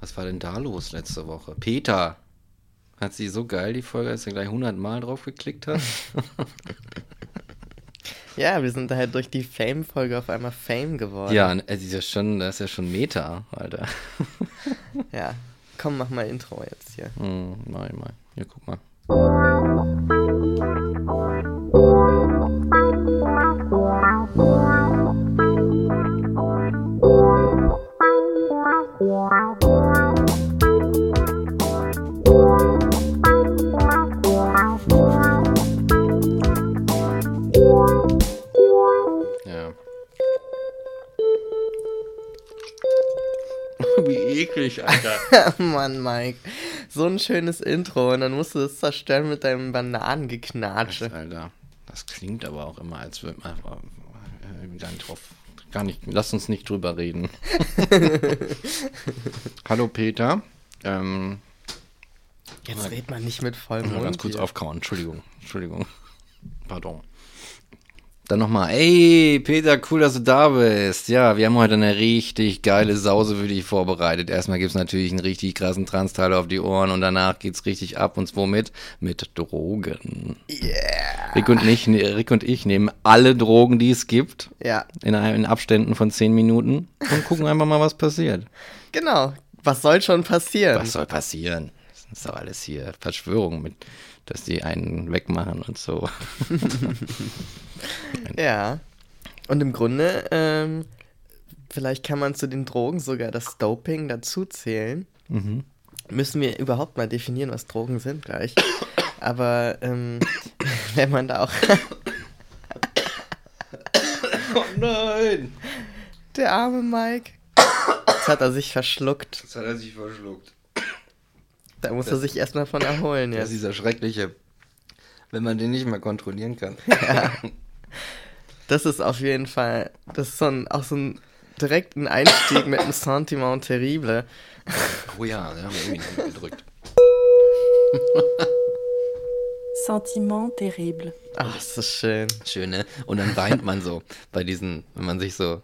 Was war denn da los letzte Woche? Peter. Hat sie so geil, die Folge, dass du gleich 100 Mal drauf geklickt hast? ja, wir sind halt durch die Fame-Folge auf einmal Fame geworden. Ja, das ist ja schon, das ist ja schon Meta, Alter. ja, komm, mach mal Intro jetzt hier. Mm, ich mal. Hier, guck mal. Mann, Mike. So ein schönes Intro und dann musst du es zerstören mit deinem Bananengeknatsche. Alter. Das klingt aber auch immer, als würde man äh, gar nicht drauf. Gar nicht. Lass uns nicht drüber reden. Hallo Peter. Ähm, Jetzt redet man nicht mit vollem Mund. ganz kurz hier. aufkauen. Entschuldigung. Entschuldigung. Pardon. Dann nochmal, ey, Peter, cool, dass du da bist. Ja, wir haben heute eine richtig geile Sause für dich vorbereitet. Erstmal gibt's natürlich einen richtig krassen Transteil auf die Ohren und danach geht's richtig ab und zwar mit, mit Drogen. Yeah. Rick und, ich, Rick und ich nehmen alle Drogen, die es gibt, Ja, in, in Abständen von 10 Minuten und gucken einfach mal, was passiert. genau. Was soll schon passieren? Was soll passieren? Das ist doch alles hier Verschwörung mit, dass die einen wegmachen und so. Ja. Und im Grunde, ähm, vielleicht kann man zu den Drogen sogar das Doping dazu zählen. Mhm. Müssen wir überhaupt mal definieren, was Drogen sind gleich. Aber ähm, wenn man da auch. Oh nein! Der arme Mike. Jetzt hat er sich verschluckt. Das hat er sich verschluckt. Da muss er sich erstmal von erholen Das jetzt. ist dieser schreckliche, wenn man den nicht mehr kontrollieren kann. Das ist auf jeden Fall. Das ist so ein, auch so ein direkten Einstieg mit einem Sentiment terrible. Oh ja, da haben wir irgendwie noch gedrückt. Sentiment terrible. Ach, ist das schön. Schön, ne? Und dann weint man so bei diesen, wenn man sich so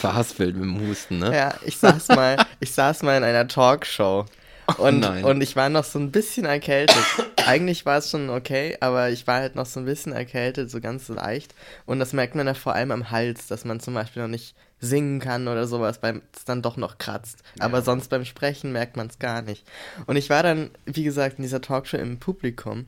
verhaspelt mit dem Husten, ne? Ja, ich saß mal, ich saß mal in einer Talkshow. Und, nein. und ich war noch so ein bisschen erkältet. Eigentlich war es schon okay, aber ich war halt noch so ein bisschen erkältet, so ganz leicht. Und das merkt man ja vor allem am Hals, dass man zum Beispiel noch nicht singen kann oder sowas, weil es dann doch noch kratzt. Aber sonst beim Sprechen merkt man es gar nicht. Und ich war dann, wie gesagt, in dieser Talkshow im Publikum.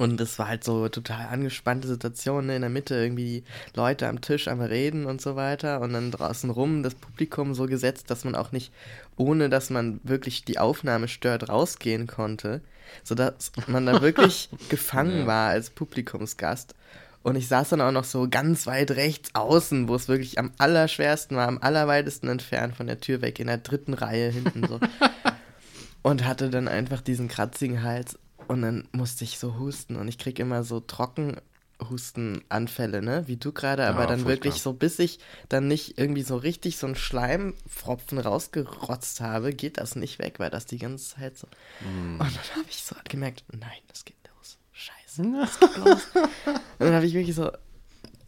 Und es war halt so total angespannte Situation, ne? in der Mitte irgendwie Leute am Tisch am Reden und so weiter und dann draußen rum das Publikum so gesetzt, dass man auch nicht, ohne dass man wirklich die Aufnahme stört, rausgehen konnte, sodass man da wirklich gefangen Ja. war als Publikumsgast. Und ich saß dann auch noch so ganz weit rechts außen, wo es wirklich am allerschwersten war, am allerweitesten entfernt von der Tür weg, in der dritten Reihe hinten so. und hatte dann einfach diesen kratzigen Hals und dann musste ich so husten und ich krieg immer so Trockenhustenanfälle, ne, wie du gerade, aber Ja, dann wirklich so, bis ich dann nicht irgendwie so richtig so einen Schleimfropfen rausgerotzt habe, geht das nicht weg, weil das die ganze Zeit so. Mm. Und dann habe ich so gemerkt, nein, das geht los. Scheiße, das geht los. und dann habe ich wirklich so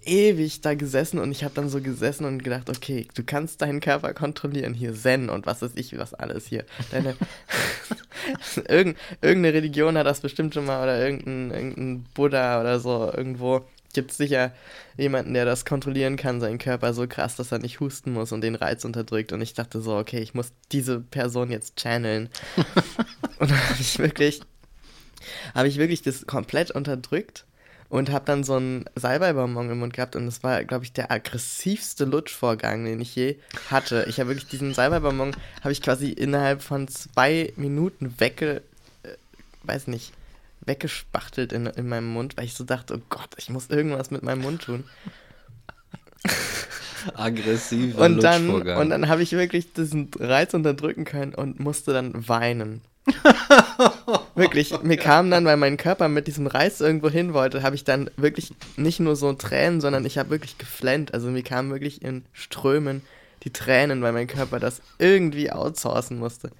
ewig da gesessen und ich habe dann so gesessen und gedacht, okay, du kannst deinen Körper kontrollieren, hier Zen und was weiß ich, was alles hier. Deine Irgend, irgendeine Religion hat das bestimmt schon mal oder irgendein, irgendein Buddha oder so irgendwo. Gibt es sicher jemanden, der das kontrollieren kann, seinen Körper so krass, dass er nicht husten muss und den Reiz unterdrückt. Und ich dachte so, okay, ich muss diese Person jetzt channeln. und dann habe ich wirklich, habe ich wirklich das komplett unterdrückt und habe dann so einen Salbeibonbon im Mund gehabt und das war, glaube ich, der aggressivste Lutschvorgang, den ich je hatte. Ich habe wirklich diesen Salbeibonbon, habe ich quasi innerhalb von zwei Minuten wegge, äh, weiß nicht, weggespachtelt in, in meinem Mund, weil ich so dachte, oh Gott, ich muss irgendwas mit meinem Mund tun. Aggressiver Und dann, Lutschvorgang. und dann habe ich wirklich diesen Reiz unterdrücken können und musste dann weinen. wirklich, mir kam dann, weil mein Körper mit diesem Reiz irgendwo hin wollte, habe ich dann wirklich nicht nur so Tränen, sondern ich habe wirklich geflennt. Also mir kamen wirklich in Strömen die Tränen, weil mein Körper das irgendwie outsourcen musste.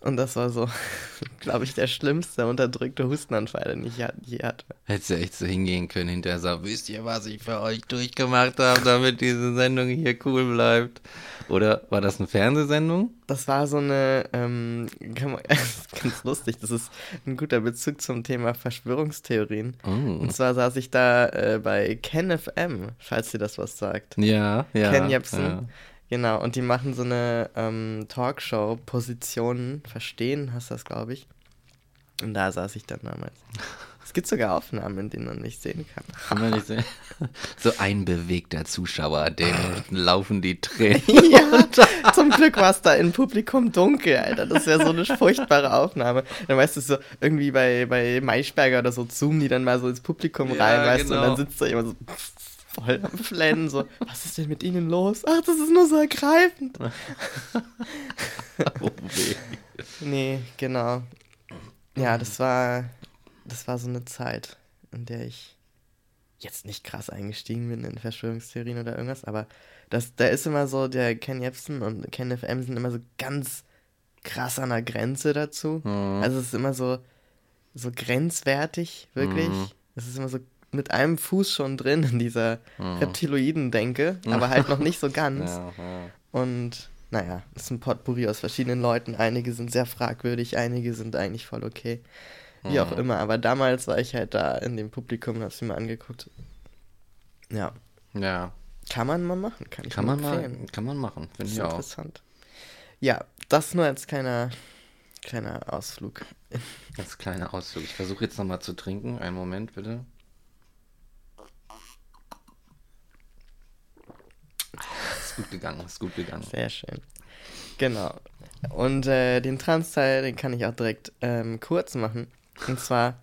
Und das war so, glaube ich, der schlimmste unterdrückte Hustenanfall, den ich je hatte. Hättest du echt so hingehen können hinterher sagen, wisst ihr, was ich für euch durchgemacht habe, damit diese Sendung hier cool bleibt? Oder war das eine Fernsehsendung? Das war so eine, ähm, kann man, ganz lustig, das ist ein guter Bezug zum Thema Verschwörungstheorien. Oh. Und zwar saß ich da äh, bei Ken FM, falls dir das was sagt. Ja, ja. Ken Jebsen. Ja. Genau, und die machen so eine ähm, Talkshow, Positionen verstehen, hast das, glaube ich. Und da saß ich dann damals. Es gibt sogar Aufnahmen, in denen man mich sehen kann. Kann man nicht sehen. So ein bewegter Zuschauer, dem laufen die Tränen. ja, zum Glück war es da im Publikum dunkel, Alter. Das wäre so eine furchtbare Aufnahme. Dann weißt du so, irgendwie bei, bei Maischberger oder so zoomen die dann mal so ins Publikum Ja, rein, weißt du, und genau. dann sitzt da jemand so voll am Flennen, so, was ist denn mit ihnen los? Ach, das ist nur so ergreifend. Oh, weh. Nee, genau. Ja, das war, das war so eine Zeit, in der ich jetzt nicht krass eingestiegen bin in Verschwörungstheorien oder irgendwas, aber das, da ist immer so, der Ken Jebsen und Ken FM sind immer so ganz krass an der Grenze dazu. Mhm. Also es ist immer so, so grenzwertig, wirklich. Mhm. Es ist immer so mit einem Fuß schon drin in dieser Mhm. Reptiloiden-Denke, aber halt noch nicht so ganz. Ja, ja. Und naja, es ist ein Potpourri aus verschiedenen Leuten. Einige sind sehr fragwürdig, einige sind eigentlich voll okay. Wie auch Mhm. immer. Aber damals war ich halt da in dem Publikum und hab's mir mal angeguckt. Ja. ja. Kann man mal machen. Kann, ich Kann man mal, empfehlen. kann man machen, finde ich auch. interessant. Ja, das nur als kleiner, kleiner Ausflug. Das kleine Ausflug. Ich versuche jetzt nochmal zu trinken. Einen Moment, bitte. Ist gut gegangen, ist gut gegangen. Sehr schön. Genau. Und äh, den Trans-Teil, den kann ich auch direkt ähm, kurz machen. Und zwar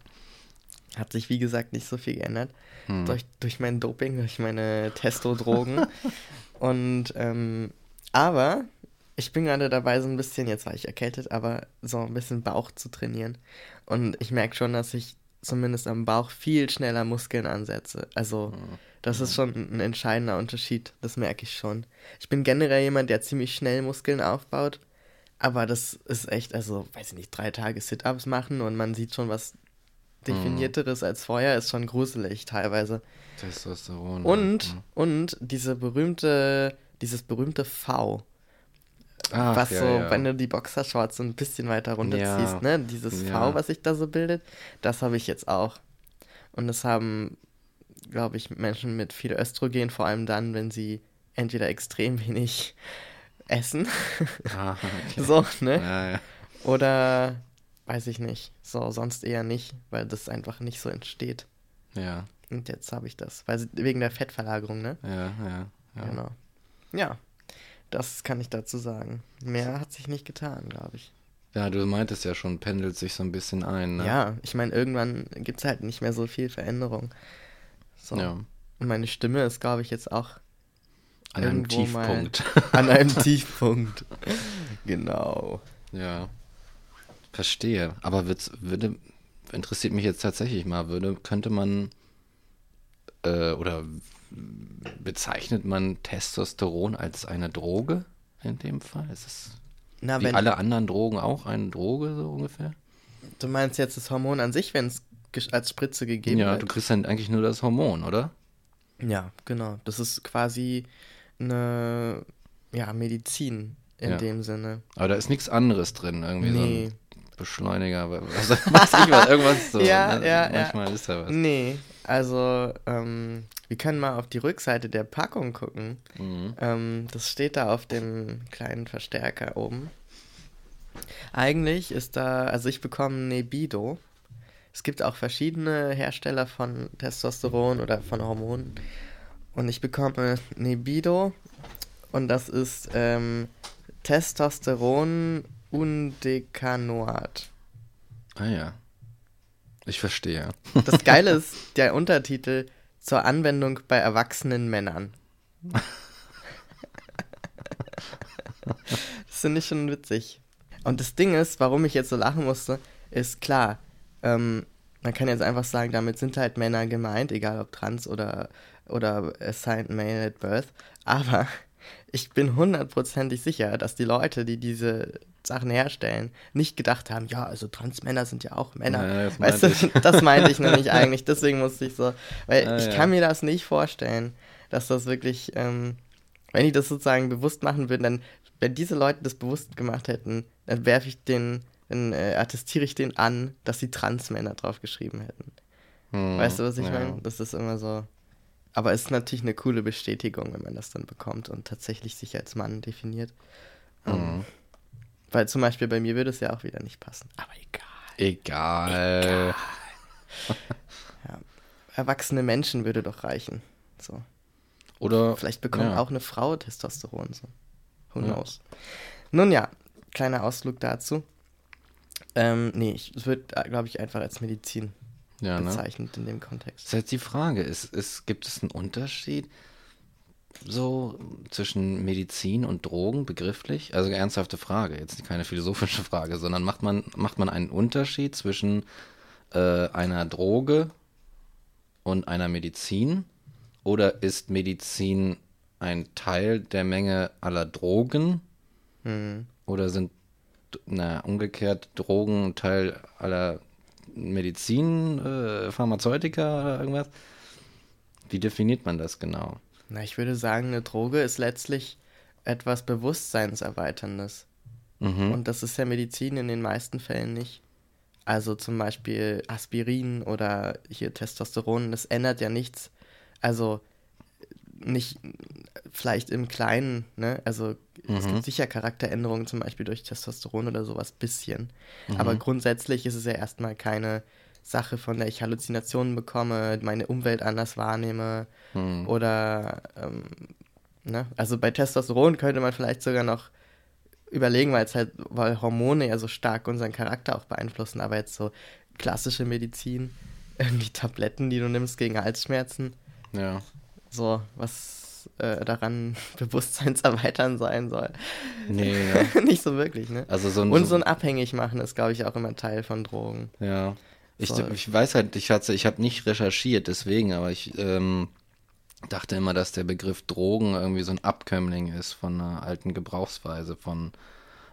hat sich, wie gesagt, nicht so viel geändert. Hm. Durch, durch mein Doping, durch meine Testo-Drogen. Und, ähm, aber ich bin gerade dabei, so ein bisschen, jetzt war ich erkältet, aber so ein bisschen Bauch zu trainieren. Und ich merke schon, dass ich zumindest am Bauch viel schneller Muskeln ansetze. Also, das ist schon ein entscheidender Unterschied. Das merke ich schon. Ich bin generell jemand, der ziemlich schnell Muskeln aufbaut. Aber das ist echt, also, weiß ich nicht, drei Tage Sit-Ups machen und man sieht schon was Definierteres als vorher, ist schon gruselig teilweise. Testosteron. Und, ja. und diese berühmte, dieses berühmte V, Ach, was ja, so, ja. wenn du die Boxershorts so ein bisschen weiter runterziehst, ne? Dieses. V, was sich da so bildet, das habe ich jetzt auch. Und das haben, glaube ich, Menschen mit viel Östrogen, vor allem dann, wenn sie entweder extrem wenig essen, Ah, okay. so, ne? Ja, ja. Oder, weiß ich nicht, so, sonst eher nicht, weil das einfach nicht so entsteht. Ja, Und jetzt habe ich das, weil wegen der Fettverlagerung, ne? ja, ja. ja. Genau. Ja, das kann ich dazu sagen. Mehr hat sich nicht getan, glaube ich. Ja, du meintest ja schon, pendelt sich so ein bisschen ein, ne? Ja, ich meine, irgendwann gibt es halt nicht mehr so viel Veränderung. So. Ja. Und meine Stimme ist, glaube ich, jetzt auch An einem Tiefpunkt. an einem Tiefpunkt. Genau. Ja. Verstehe. Aber wird's, würde, interessiert mich jetzt tatsächlich mal, würde, könnte man äh, oder bezeichnet man Testosteron als eine Droge in dem Fall? Ist es Na, wie alle anderen Drogen auch eine Droge, so ungefähr? du meinst jetzt das Hormon an sich, wenn es als Spritze gegeben ja, wird. du kriegst dann eigentlich nur das Hormon, oder? Ja, genau. Das ist quasi eine ja, Medizin in Ja. dem Sinne. Aber da ist nichts anderes drin, irgendwie so Nee. ein Beschleuniger, was weiß ich was, irgendwas so. Ja, ne? ja, ja. Manchmal ist da was. Nee, also ähm, wir können mal auf die Rückseite der Packung gucken. Mhm. Ähm, das steht da auf dem kleinen Verstärker oben. Eigentlich ist da, also ich bekomme Nebido. Es gibt auch verschiedene Hersteller von Testosteron oder von Hormonen. Und ich bekomme Nebido und das ist ähm, Testosteron Undecanoat. Ah ja. Ich verstehe. Das Geile ist der Untertitel zur Anwendung bei erwachsenen Männern. das finde ich schon witzig. Und das Ding ist, warum ich jetzt so lachen musste, ist klar, ähm, man kann jetzt einfach sagen, damit sind halt Männer gemeint, egal ob trans oder, oder assigned male at birth. Aber ich bin hundertprozentig sicher, dass die Leute, die diese Sachen herstellen, nicht gedacht haben, ja, also Transmänner sind ja auch Männer. Ja, das weißt meinte du, das meinte ich nämlich eigentlich. Deswegen musste ich so, weil Ah, ich ja. kann mir das nicht vorstellen, dass das wirklich, ähm, wenn die das sozusagen bewusst machen würden, dann, wenn diese Leute das bewusst gemacht hätten, dann werfe ich den, dann äh, attestiere ich den an, dass sie Transmänner drauf geschrieben hätten. Hm, Weißt du, was ich ja. meine? Das ist immer so. Aber es ist natürlich eine coole Bestätigung, wenn man das dann bekommt und tatsächlich sich als Mann definiert. Mhm. Weil zum Beispiel bei mir würde es ja auch wieder nicht passen. Aber egal. Egal. Erwachsene Menschen würde doch reichen. So. Oder Vielleicht bekommt ja. auch eine Frau Testosteron. So. Who Ja. knows? Nun ja, kleiner Ausflug dazu. Ähm, nee, es wird, glaube ich, einfach als Medizin ja, ne? bezeichnet in dem Kontext. Das ist jetzt die Frage, ist, ist, gibt es einen Unterschied so zwischen Medizin und Drogen begrifflich? Also ernsthafte Frage, jetzt keine philosophische Frage, sondern macht man, macht man einen Unterschied zwischen äh, einer Droge und einer Medizin? Oder ist Medizin ein Teil der Menge aller Drogen? Hm. Oder sind, na, umgekehrt Drogen Teil aller Medizin, äh, Pharmazeutika oder irgendwas? Wie definiert man das genau? Na, ich würde sagen, eine Droge ist letztlich etwas Bewusstseinserweiterndes. Mhm. Und das ist ja Medizin in den meisten Fällen nicht. Also zum Beispiel Aspirin oder hier Testosteron, das ändert ja nichts. Also nicht vielleicht im Kleinen, ne? Also es Mhm. gibt sicher Charakteränderungen, zum Beispiel durch Testosteron oder sowas, bisschen. Mhm. Aber grundsätzlich ist es ja erstmal keine Sache, von der ich Halluzinationen bekomme, meine Umwelt anders wahrnehme Hm. oder ähm, ne? Also bei Testosteron könnte man vielleicht sogar noch überlegen, weil es halt, weil Hormone ja so stark unseren Charakter auch beeinflussen, aber jetzt so klassische Medizin, irgendwie Tabletten, die du nimmst gegen Halsschmerzen, Ja. So was äh, daran bewusstseinserweitern sein soll. Nee, ja. Nicht so wirklich, ne? Also so ein, Und so ein abhängig machen ist, glaube ich, auch immer Teil von Drogen. Ja. Ich, So. ich weiß halt, ich hatte, ich habe nicht recherchiert, deswegen, aber ich ähm, dachte immer, dass der Begriff Drogen irgendwie so ein Abkömmling ist von einer alten Gebrauchsweise, von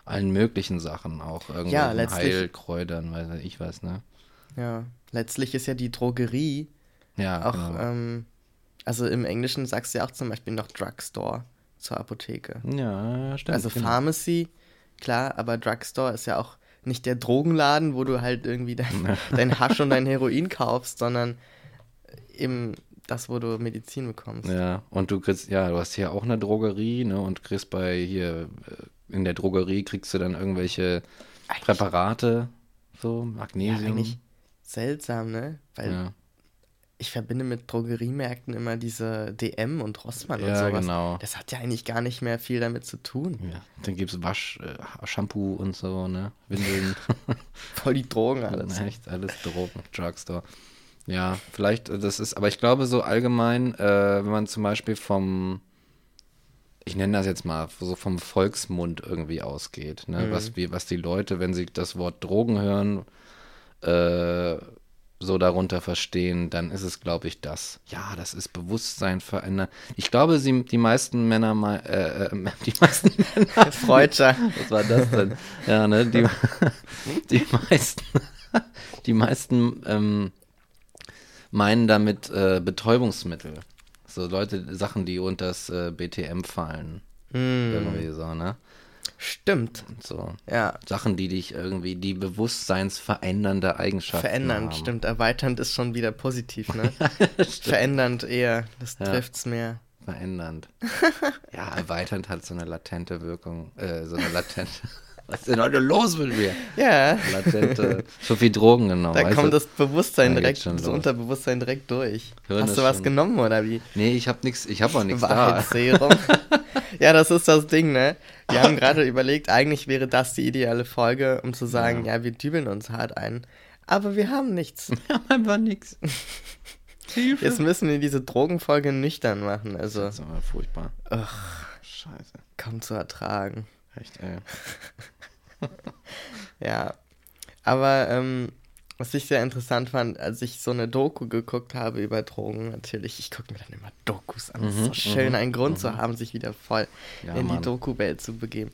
allen möglichen Sachen, auch irgendwie Ja, Heilkräutern, weiß ich was, ne? Ja. Letztlich ist ja die Drogerie Ja, auch, genau. ähm, also im Englischen sagst du ja auch zum Beispiel noch Drugstore zur Apotheke. ja, stimmt. Also genau. Pharmacy, klar, aber Drugstore ist ja auch nicht der Drogenladen, wo du halt irgendwie dein, dein Hasch und dein Heroin kaufst, sondern eben das, wo du Medizin bekommst. Ja, und du kriegst, ja, du hast hier auch eine Drogerie, ne, und kriegst bei hier, äh, in der Drogerie kriegst du dann irgendwelche Eigentlich- Präparate, so, Ja, Magnesium. eigentlich seltsam, ne? Weil ja, ich verbinde mit Drogeriemärkten immer diese DM und Rossmann und Ja, sowas. genau. Das hat ja eigentlich gar nicht mehr viel damit zu tun. ja. Dann gibt's Wasch, äh, Shampoo und so, ne, Windeln. Voll die Drogen alles. Echt, alles Drogen, Drugstore. Ja, vielleicht, äh, das ist, aber ich glaube so allgemein, äh, wenn man zum Beispiel vom, ich nenne das jetzt mal, so vom Volksmund irgendwie ausgeht, ne? Mhm. was, wir, was die Leute, wenn sie das Wort Drogen hören, äh, so darunter verstehen, dann ist es, glaube ich, das. Ja, das ist Bewusstsein verändern. Ich glaube, sie, die meisten Männer, äh, äh, die meisten Männer, Freudscher. was war das denn? Ja, ne, die, die meisten, die meisten ähm, meinen damit äh, Betäubungsmittel. So Leute, Sachen, die unter das äh, BTM fallen. Hm, Irgendwie so, ne? Stimmt. Und so. Ja, Sachen, die dich irgendwie, die bewusstseinsverändernde Eigenschaften verändernd, haben. stimmt. Erweiternd ist schon wieder positiv, ne? Verändernd eher, das Ja. trifft's mehr. Verändernd. ja, erweiternd hat so eine latente Wirkung, äh, so eine latente. Was ist denn heute los mit mir? Ja, Latente, so viel Drogen genommen. da kommt du? das Bewusstsein Da direkt, das los. Unterbewusstsein direkt durch. Hirn Hast du was schon- genommen oder wie? Nee, ich hab nix, ich hab auch nichts da. Ja, das ist das Ding, ne? Wir haben gerade überlegt, eigentlich wäre das die ideale Folge, um zu sagen, ja. wir dübeln uns hart ein. Aber wir haben nichts. Wir haben einfach nichts. Hilfe. Jetzt müssen wir diese Drogenfolge nüchtern machen. Also Das ist aber furchtbar. Ach. Scheiße. kaum zu ertragen. Echt, ey. Ja. Aber ähm, Was ich sehr interessant fand, als ich so eine Doku geguckt habe über Drogen, natürlich, ich gucke mir dann immer Dokus an. Es ist Mhm, so schön, mhm, einen Grund mhm. zu haben, sich wieder voll Ja, in die Mann. Doku-Welt zu begeben.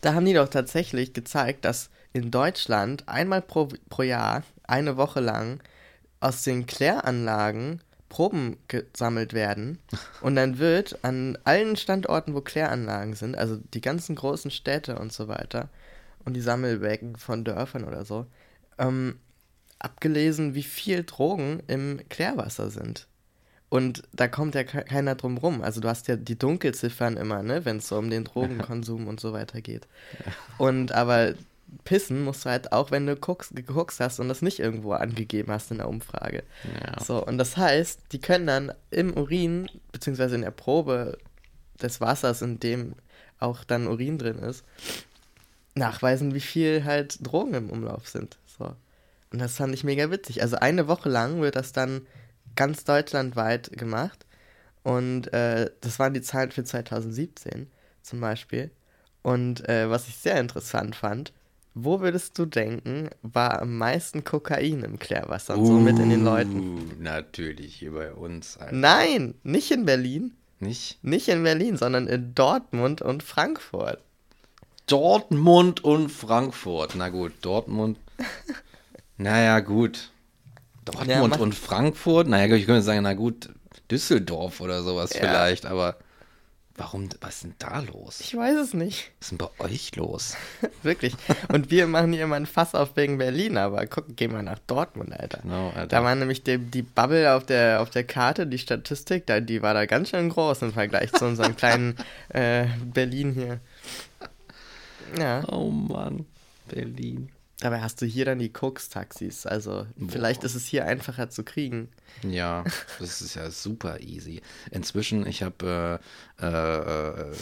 Da haben die doch tatsächlich gezeigt, dass in Deutschland einmal pro, pro Jahr, eine Woche lang, aus den Kläranlagen Proben gesammelt werden und dann wird an allen Standorten, wo Kläranlagen sind, also die ganzen großen Städte und so weiter und die Sammelbecken von Dörfern oder so, ähm, abgelesen, wie viel Drogen im Klärwasser sind. Und da kommt ja ke- keiner drum rum. Also du hast ja die Dunkelziffern immer, ne, wenn es so um den Drogenkonsum und so weiter geht. Und aber pissen musst du halt auch, wenn du guckst, geguckst hast und das nicht irgendwo angegeben hast in der Umfrage. Ja. So, und das heißt, die können dann im Urin, beziehungsweise in der Probe des Wassers, in dem auch dann Urin drin ist, nachweisen, wie viel halt Drogen im Umlauf sind. Und das fand ich mega witzig. Also eine Woche lang wird das dann ganz deutschlandweit gemacht. Und äh, das waren die Zahlen für 2017 zum Beispiel. Und äh, was ich sehr interessant fand, wo würdest du denken, war am meisten Kokain im Klärwasser und so mit in den Leuten? Uh, Natürlich, hier bei uns. Alter. Nein, nicht in Berlin. Nicht? Nicht in Berlin, sondern in Dortmund und Frankfurt. Dortmund und Frankfurt. Na gut, Dortmund. naja, gut. Dortmund Ja, und Frankfurt. Naja, ich könnte sagen, na gut, Düsseldorf oder sowas Ja. vielleicht, aber warum, was ist denn da los? Ich weiß es nicht. Was ist denn bei euch los? Wirklich. Und wir machen hier immer ein Fass auf wegen Berlin, aber guck, gehen wir nach Dortmund, Alter. Genau, Alter. Da war nämlich die, die Bubble auf der, auf der Karte, die Statistik, da, die war da ganz schön groß im Vergleich zu unserem kleinen äh, Berlin hier. Ja, Oh Mann, Berlin. Dabei hast du hier dann die Koks-Taxis. Also vielleicht ist es hier einfacher zu kriegen. Ja, das ist ja super easy. Inzwischen, ich habe, äh, äh, äh,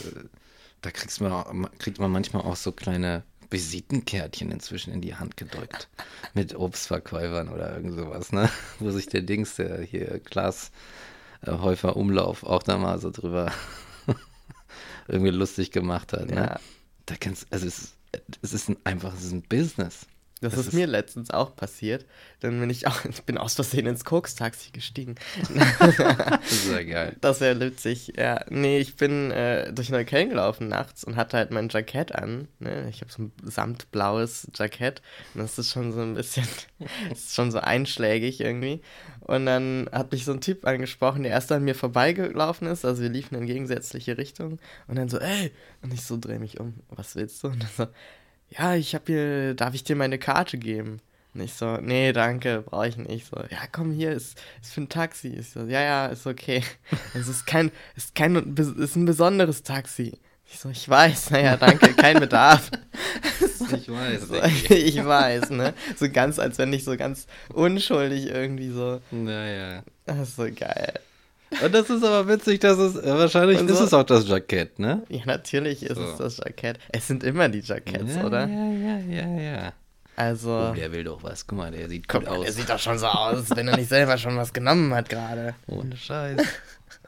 da kriegst man, kriegt man manchmal auch so kleine Visitenkärtchen inzwischen in die Hand gedrückt. Mit Obstverkäufern oder irgend sowas, ne? Wo sich der Dings, der hier Klaas äh, Häufer Umlauf auch da mal so drüber irgendwie lustig gemacht hat, ne? Ja. Da kannst, also es, es ist ein, einfach, es ist ein Business. Das, Das ist, ist- mir letztlich auch passiert. Dann bin ich auch, ich bin aus Versehen ins Koks-Taxi gestiegen. Das ist ja geil. Das wäre witzig. Ja, nee, ich bin äh, durch Neukölln gelaufen nachts und hatte halt mein Jackett an. Ne? Ich habe so ein samtblaues Jackett und das ist schon so ein bisschen, das ist schon so einschlägig irgendwie. Und dann hat mich so ein Typ angesprochen, der erst an mir vorbeigelaufen ist. Also wir liefen in gegensätzliche Richtungen und dann so, ey! Und ich so drehe mich um. Was willst du? Und dann so, ja, ich habe hier, darf ich dir meine Karte geben? Und ich so, nee, danke, brauche ich nicht. So, ja, komm hier, ist, ist für ein Taxi. Ich so, ja, ja, ist okay. Es ist kein, ist kein, ist ein besonderes Taxi. Ich so, ich weiß, naja, danke, kein Bedarf. Ich weiß. So, ich weiß, ne? So ganz, als wenn ich so ganz unschuldig irgendwie so, Naja. das ist so geil. Und das ist aber witzig, dass es, äh, wahrscheinlich Und ist es auch das Jackett, ne? Ja, natürlich ist So. es das Jackett. Es sind immer die Jacketts, ja, oder? Ja, ja, ja, ja. Also, Oh, der will doch was. Guck mal, der sieht gut aus. der sieht doch schon so aus, wenn er nicht selber schon was genommen hat gerade. Ohne Scheiß.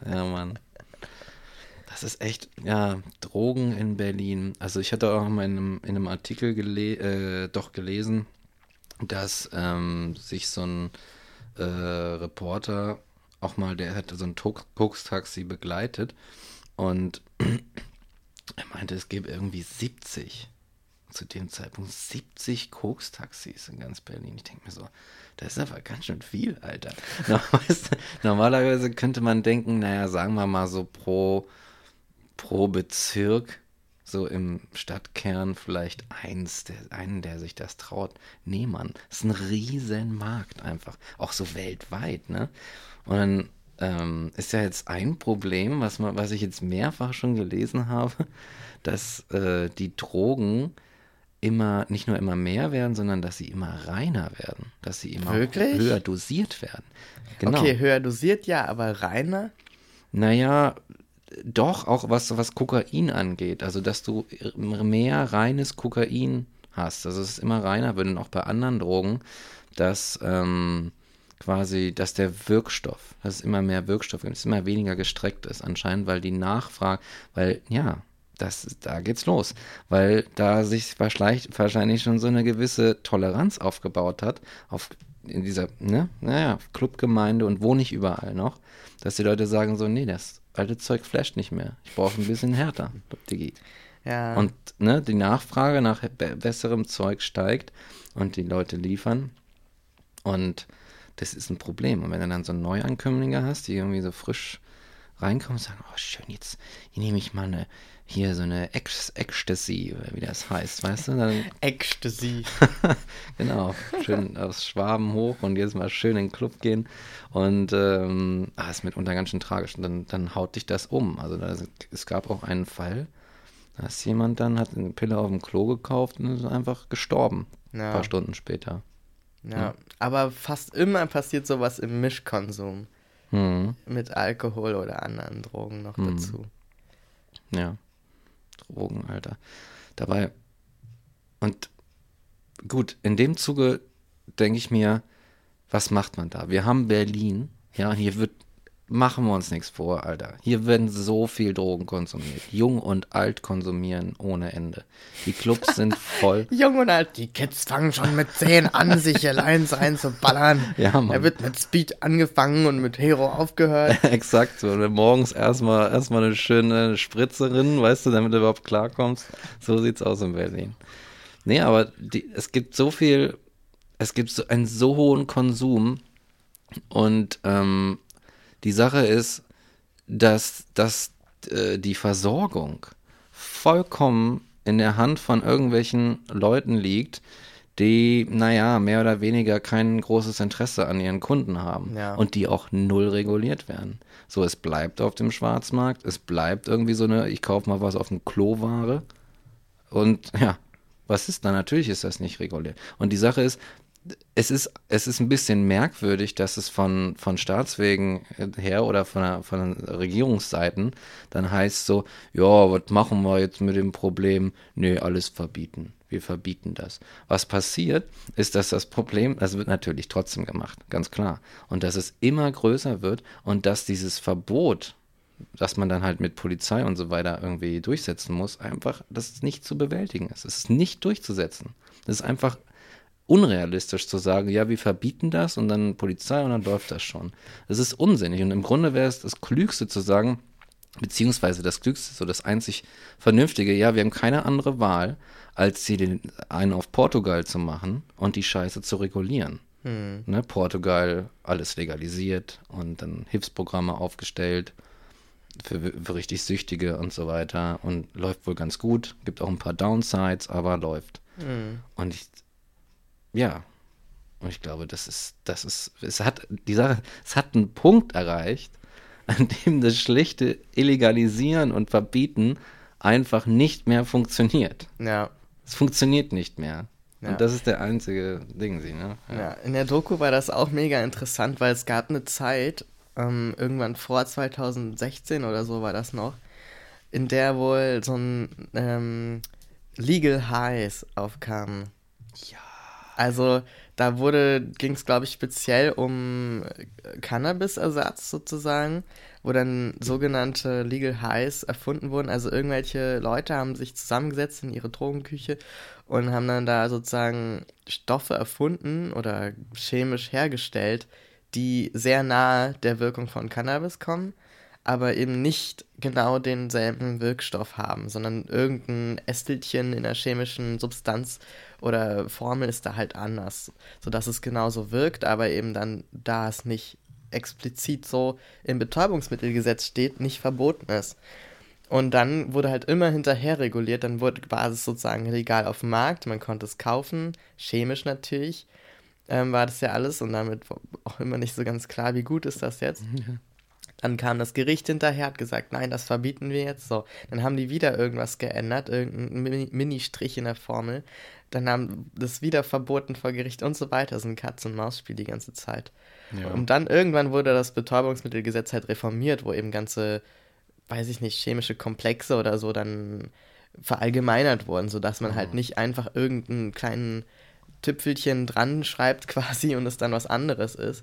ja, Mann. Das ist echt, ja, Drogen in Berlin. Also ich hatte auch mal in einem, in einem Artikel gele äh, doch gelesen, dass ähm, sich so ein äh, Reporter auch mal, der hatte so ein Koks-Taxi begleitet und er meinte, es gäbe irgendwie 70 zu dem Zeitpunkt 70 Koks-Taxis in ganz Berlin. Ich denke mir so, das ist aber ganz schön viel, Alter. Normalerweise könnte man denken, naja, sagen wir mal so pro, pro Bezirk, so im Stadtkern vielleicht eins, der, einen, der sich das traut. Nee, Mann, das ist ein riesen Markt einfach. Auch so weltweit, ne? Und dann ähm, ist ja jetzt ein Problem, was, man, was ich jetzt mehrfach schon gelesen habe, dass äh, die Drogen immer, nicht nur immer mehr werden, sondern dass sie immer reiner werden. Dass sie immer Wirklich? höher dosiert werden. Genau. Okay, höher dosiert, ja, aber reiner? Naja, doch, auch was, was Kokain angeht. Also, dass du mehr reines Kokain hast. Also, es ist immer reiner wird und auch bei anderen Drogen, dass ähm, quasi, dass der Wirkstoff, dass es immer mehr Wirkstoff gibt, dass es immer weniger gestreckt ist. Anscheinend, weil die Nachfrage, weil, ja, das, da geht's los, weil da sich wahrscheinlich, wahrscheinlich schon so eine gewisse Toleranz aufgebaut hat, auf in dieser, ne, naja, Clubgemeinde und wo nicht überall noch, dass die Leute sagen so, nee, das alte Zeug flasht nicht mehr. Ich brauche ein bisschen härter, Digi. Ja. Und ne, die Nachfrage nach be besserem Zeug steigt und die Leute liefern. Und das ist ein Problem. Und wenn du dann so Neuankömmlinge hast, die irgendwie so frisch reinkommen und sagen, oh schön, jetzt hier nehme ich mal eine, hier so eine Ecstasy, oder wie das heißt, weißt du? Dann, Ecstasy. genau, schön aus Schwaben hoch und jetzt mal schön in den Club gehen. Und ähm, ah, ist mitunter ganz schön tragisch. Und dann, dann haut dich das um. Also da, es gab auch einen Fall, da ist jemand dann, hat eine Pille auf dem Klo gekauft und ist einfach gestorben. Ein Ja. paar Stunden später. Ja. Aber fast immer passiert sowas im Mischkonsum. Mhm. Mit Alkohol oder anderen Drogen noch Hm. dazu. Ja. Drogen, Alter. Dabei. Und gut, in dem Zuge denke ich mir, was macht man da? Wir haben Berlin. Ja, hier wird, machen wir uns nichts vor, Alter. Hier werden so viel Drogen konsumiert. Jung und alt konsumieren ohne Ende. Die Clubs sind voll. Jung und alt, die Kids fangen schon mit 10 an, sich allein reinzuballern. Ja, Mann. Er wird mit Speed angefangen und mit Hero aufgehört. Exakt so. Morgens erstmal erstmal eine schöne Spritze rein, weißt du, damit du überhaupt klarkommst. So sieht's aus in Berlin. Nee, aber die, es gibt so viel, es gibt so einen so hohen Konsum und ähm, die Sache ist, dass, dass äh, die Versorgung vollkommen in der Hand von irgendwelchen Leuten liegt, die, naja, mehr oder weniger kein großes Interesse an ihren Kunden haben Ja. und die auch null reguliert werden. So, es bleibt auf dem Schwarzmarkt, es bleibt irgendwie so eine, ich kaufe mal was auf dem Klo-Ware und ja, was ist da? Natürlich ist das nicht reguliert. Und die Sache ist, es ist, es ist ein bisschen merkwürdig, dass es von, von Staatswegen her oder von, der, von Regierungsseiten dann heißt so, ja, was machen wir jetzt mit dem Problem? Nee, alles verbieten. Wir verbieten das. Was passiert, ist, dass das Problem, das wird natürlich trotzdem gemacht, ganz klar. Und dass es immer größer wird und dass dieses Verbot, dass man dann halt mit Polizei und so weiter irgendwie durchsetzen muss, einfach, das nicht zu bewältigen ist. Es ist nicht durchzusetzen. Das ist einfach unrealistisch zu sagen, ja, wir verbieten das und dann Polizei und dann läuft das schon. Das ist unsinnig und im Grunde wäre es das Klügste zu sagen, beziehungsweise das Klügste, so das einzig Vernünftige, ja, wir haben keine andere Wahl, als hier den einen auf Portugal zu machen und die Scheiße zu regulieren. Ne, Portugal alles legalisiert und dann Hilfsprogramme aufgestellt für, für richtig Süchtige und so weiter und läuft wohl ganz gut. Gibt auch ein paar Downsides, aber läuft. Und ich, ja, und ich glaube, das ist, das ist, es hat, die Sache, es hat einen Punkt erreicht, an dem das schlichte Illegalisieren und Verbieten einfach nicht mehr funktioniert. Ja. Es funktioniert nicht mehr. Ja. Und das ist der einzige Ding, sie, ne? Ja, in der Doku war das auch mega interessant, weil es gab eine Zeit, ähm, irgendwann vor 2016 oder so war das noch, in der wohl so ein ähm, Legal Highs aufkam. Also da wurde, ging es glaube ich speziell um äh, Cannabis-Ersatz sozusagen, wo dann sogenannte Legal Highs erfunden wurden. Also irgendwelche Leute haben sich zusammengesetzt in ihre Drogenküche und haben dann da sozusagen Stoffe erfunden oder chemisch hergestellt, die sehr nahe der Wirkung von Cannabis kommen, aber eben nicht genau denselben Wirkstoff haben, sondern irgendein Ästelchen in der chemischen Substanz oder Formel ist da halt anders, sodass es genauso wirkt, aber eben dann, da es nicht explizit so im Betäubungsmittelgesetz steht, nicht verboten ist. Und dann wurde halt immer hinterher reguliert, dann wurde war sozusagen legal auf dem Markt, man konnte es kaufen, chemisch natürlich, ähm, war das ja alles und damit auch immer nicht so ganz klar, wie gut ist das jetzt. Dann kam das Gericht hinterher, hat gesagt, nein, das verbieten wir jetzt. So, dann haben die wieder irgendwas geändert, irgendein Mini- Mini-Strich in der Formel. Dann haben das wieder verboten vor Gericht und so weiter. Das ist ein Katz-und-Maus-Spiel die ganze Zeit. Ja. Und dann irgendwann wurde das Betäubungsmittelgesetz halt reformiert, wo eben ganze, weiß ich nicht, chemische Komplexe oder so dann verallgemeinert wurden, sodass man halt nicht einfach irgendeinen kleinen Tüpfelchen dran schreibt quasi und es dann was anderes ist.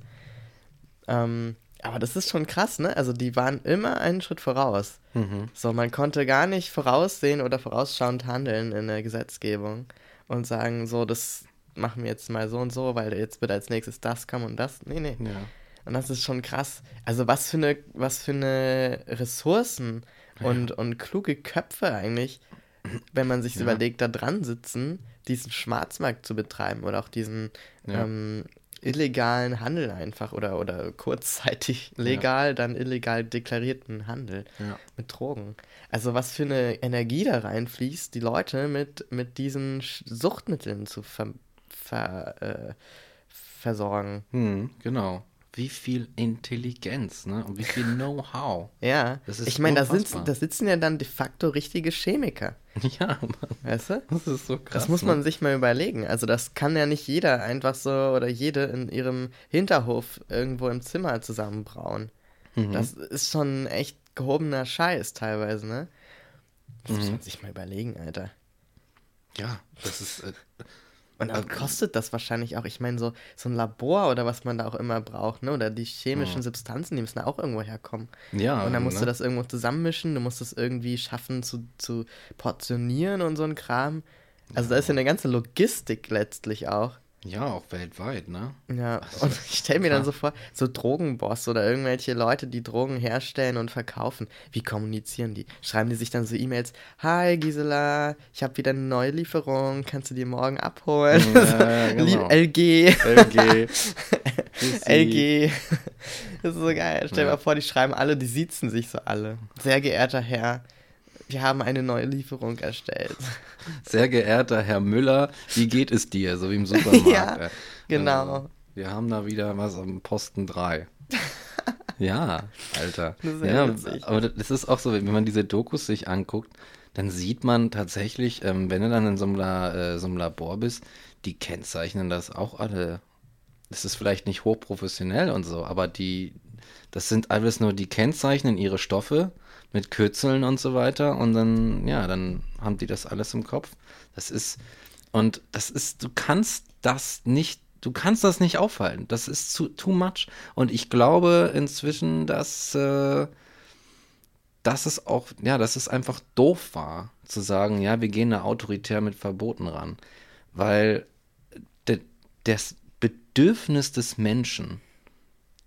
Ähm, Aber das ist schon krass, ne? Also die waren immer einen Schritt voraus. So, man konnte gar nicht voraussehen oder vorausschauend handeln in der Gesetzgebung und sagen, so, das machen wir jetzt mal so und so, weil jetzt wird als nächstes das kommen und das. Nee, nee. Ja. Und das ist schon krass. Also was für eine, was für eine Ressourcen und, und kluge Köpfe eigentlich, wenn man sich Ja. überlegt, da dran sitzen, diesen Schwarzmarkt zu betreiben oder auch diesen Ja. ähm, illegalen Handel einfach oder, oder kurzzeitig legal, dann illegal deklarierten Handel Ja. mit Drogen. Also was für eine Energie da reinfließt, die Leute mit, mit diesen Suchtmitteln zu ver, ver, äh, versorgen. Hm, genau. Wie viel Intelligenz, ne? Und wie viel Know-how. Ja, Das ist ich meine, da, da sitzen ja dann de facto richtige Chemiker, Ja, Mann, weißt du? das ist so krass. Das muss ne? man sich mal überlegen. Also das kann ja nicht jeder einfach so oder jede in ihrem Hinterhof irgendwo im Zimmer zusammenbrauen. Mhm. Das ist schon echt gehobener Scheiß teilweise, ne? Das Mhm. muss man sich mal überlegen, Alter. Ja, das ist. Äh, Und dann kostet das wahrscheinlich auch, ich meine, so, so ein Labor oder was man da auch immer braucht, ne? Oder die chemischen Substanzen, die müssen auch irgendwo herkommen. ja. Und dann musst ne? du das irgendwo zusammenmischen, du musst es irgendwie schaffen zu, zu portionieren und so ein Kram. Also da ist ja eine ganze Logistik letztlich auch. Ja, auch weltweit, ne? Ja, und ich stelle mir dann krass. so vor, so Drogenboss oder irgendwelche Leute, die Drogen herstellen und verkaufen, wie kommunizieren die? Schreiben die sich dann so E-Mails, Hi Gisela, ich habe wieder eine neue Lieferung, kannst du die morgen abholen? Ja, genau. LG, LG. LG. Das ist so geil. Stell dir Ja. mal vor, die schreiben alle, die siezen sich so alle. Sehr geehrter Herr, wir haben eine neue Lieferung erstellt. Sehr geehrter Herr Müller, wie geht es dir? So wie im Supermarkt. Ja, äh. genau. Also, wir haben da wieder was am Posten 3. ja, Alter. Das ja, witzig. aber das ist auch so, wenn man diese Dokus sich anguckt, dann sieht man tatsächlich, ähm, wenn du dann in so einem, La, äh, so einem Labor bist, die kennzeichnen das auch alle. Das ist vielleicht nicht hochprofessionell und so, aber die, das sind alles nur, die kennzeichnen ihre Stoffe mit Kürzeln und so weiter und dann, ja, dann haben die das alles im Kopf. Das ist, und das ist, du kannst das nicht, du kannst das nicht aufhalten. Das ist zu, too much. Und ich glaube inzwischen, dass, äh, dass es auch, ja, dass es einfach doof war, zu sagen, ja, wir gehen da autoritär mit Verboten ran. Weil de, das Bedürfnis des Menschen,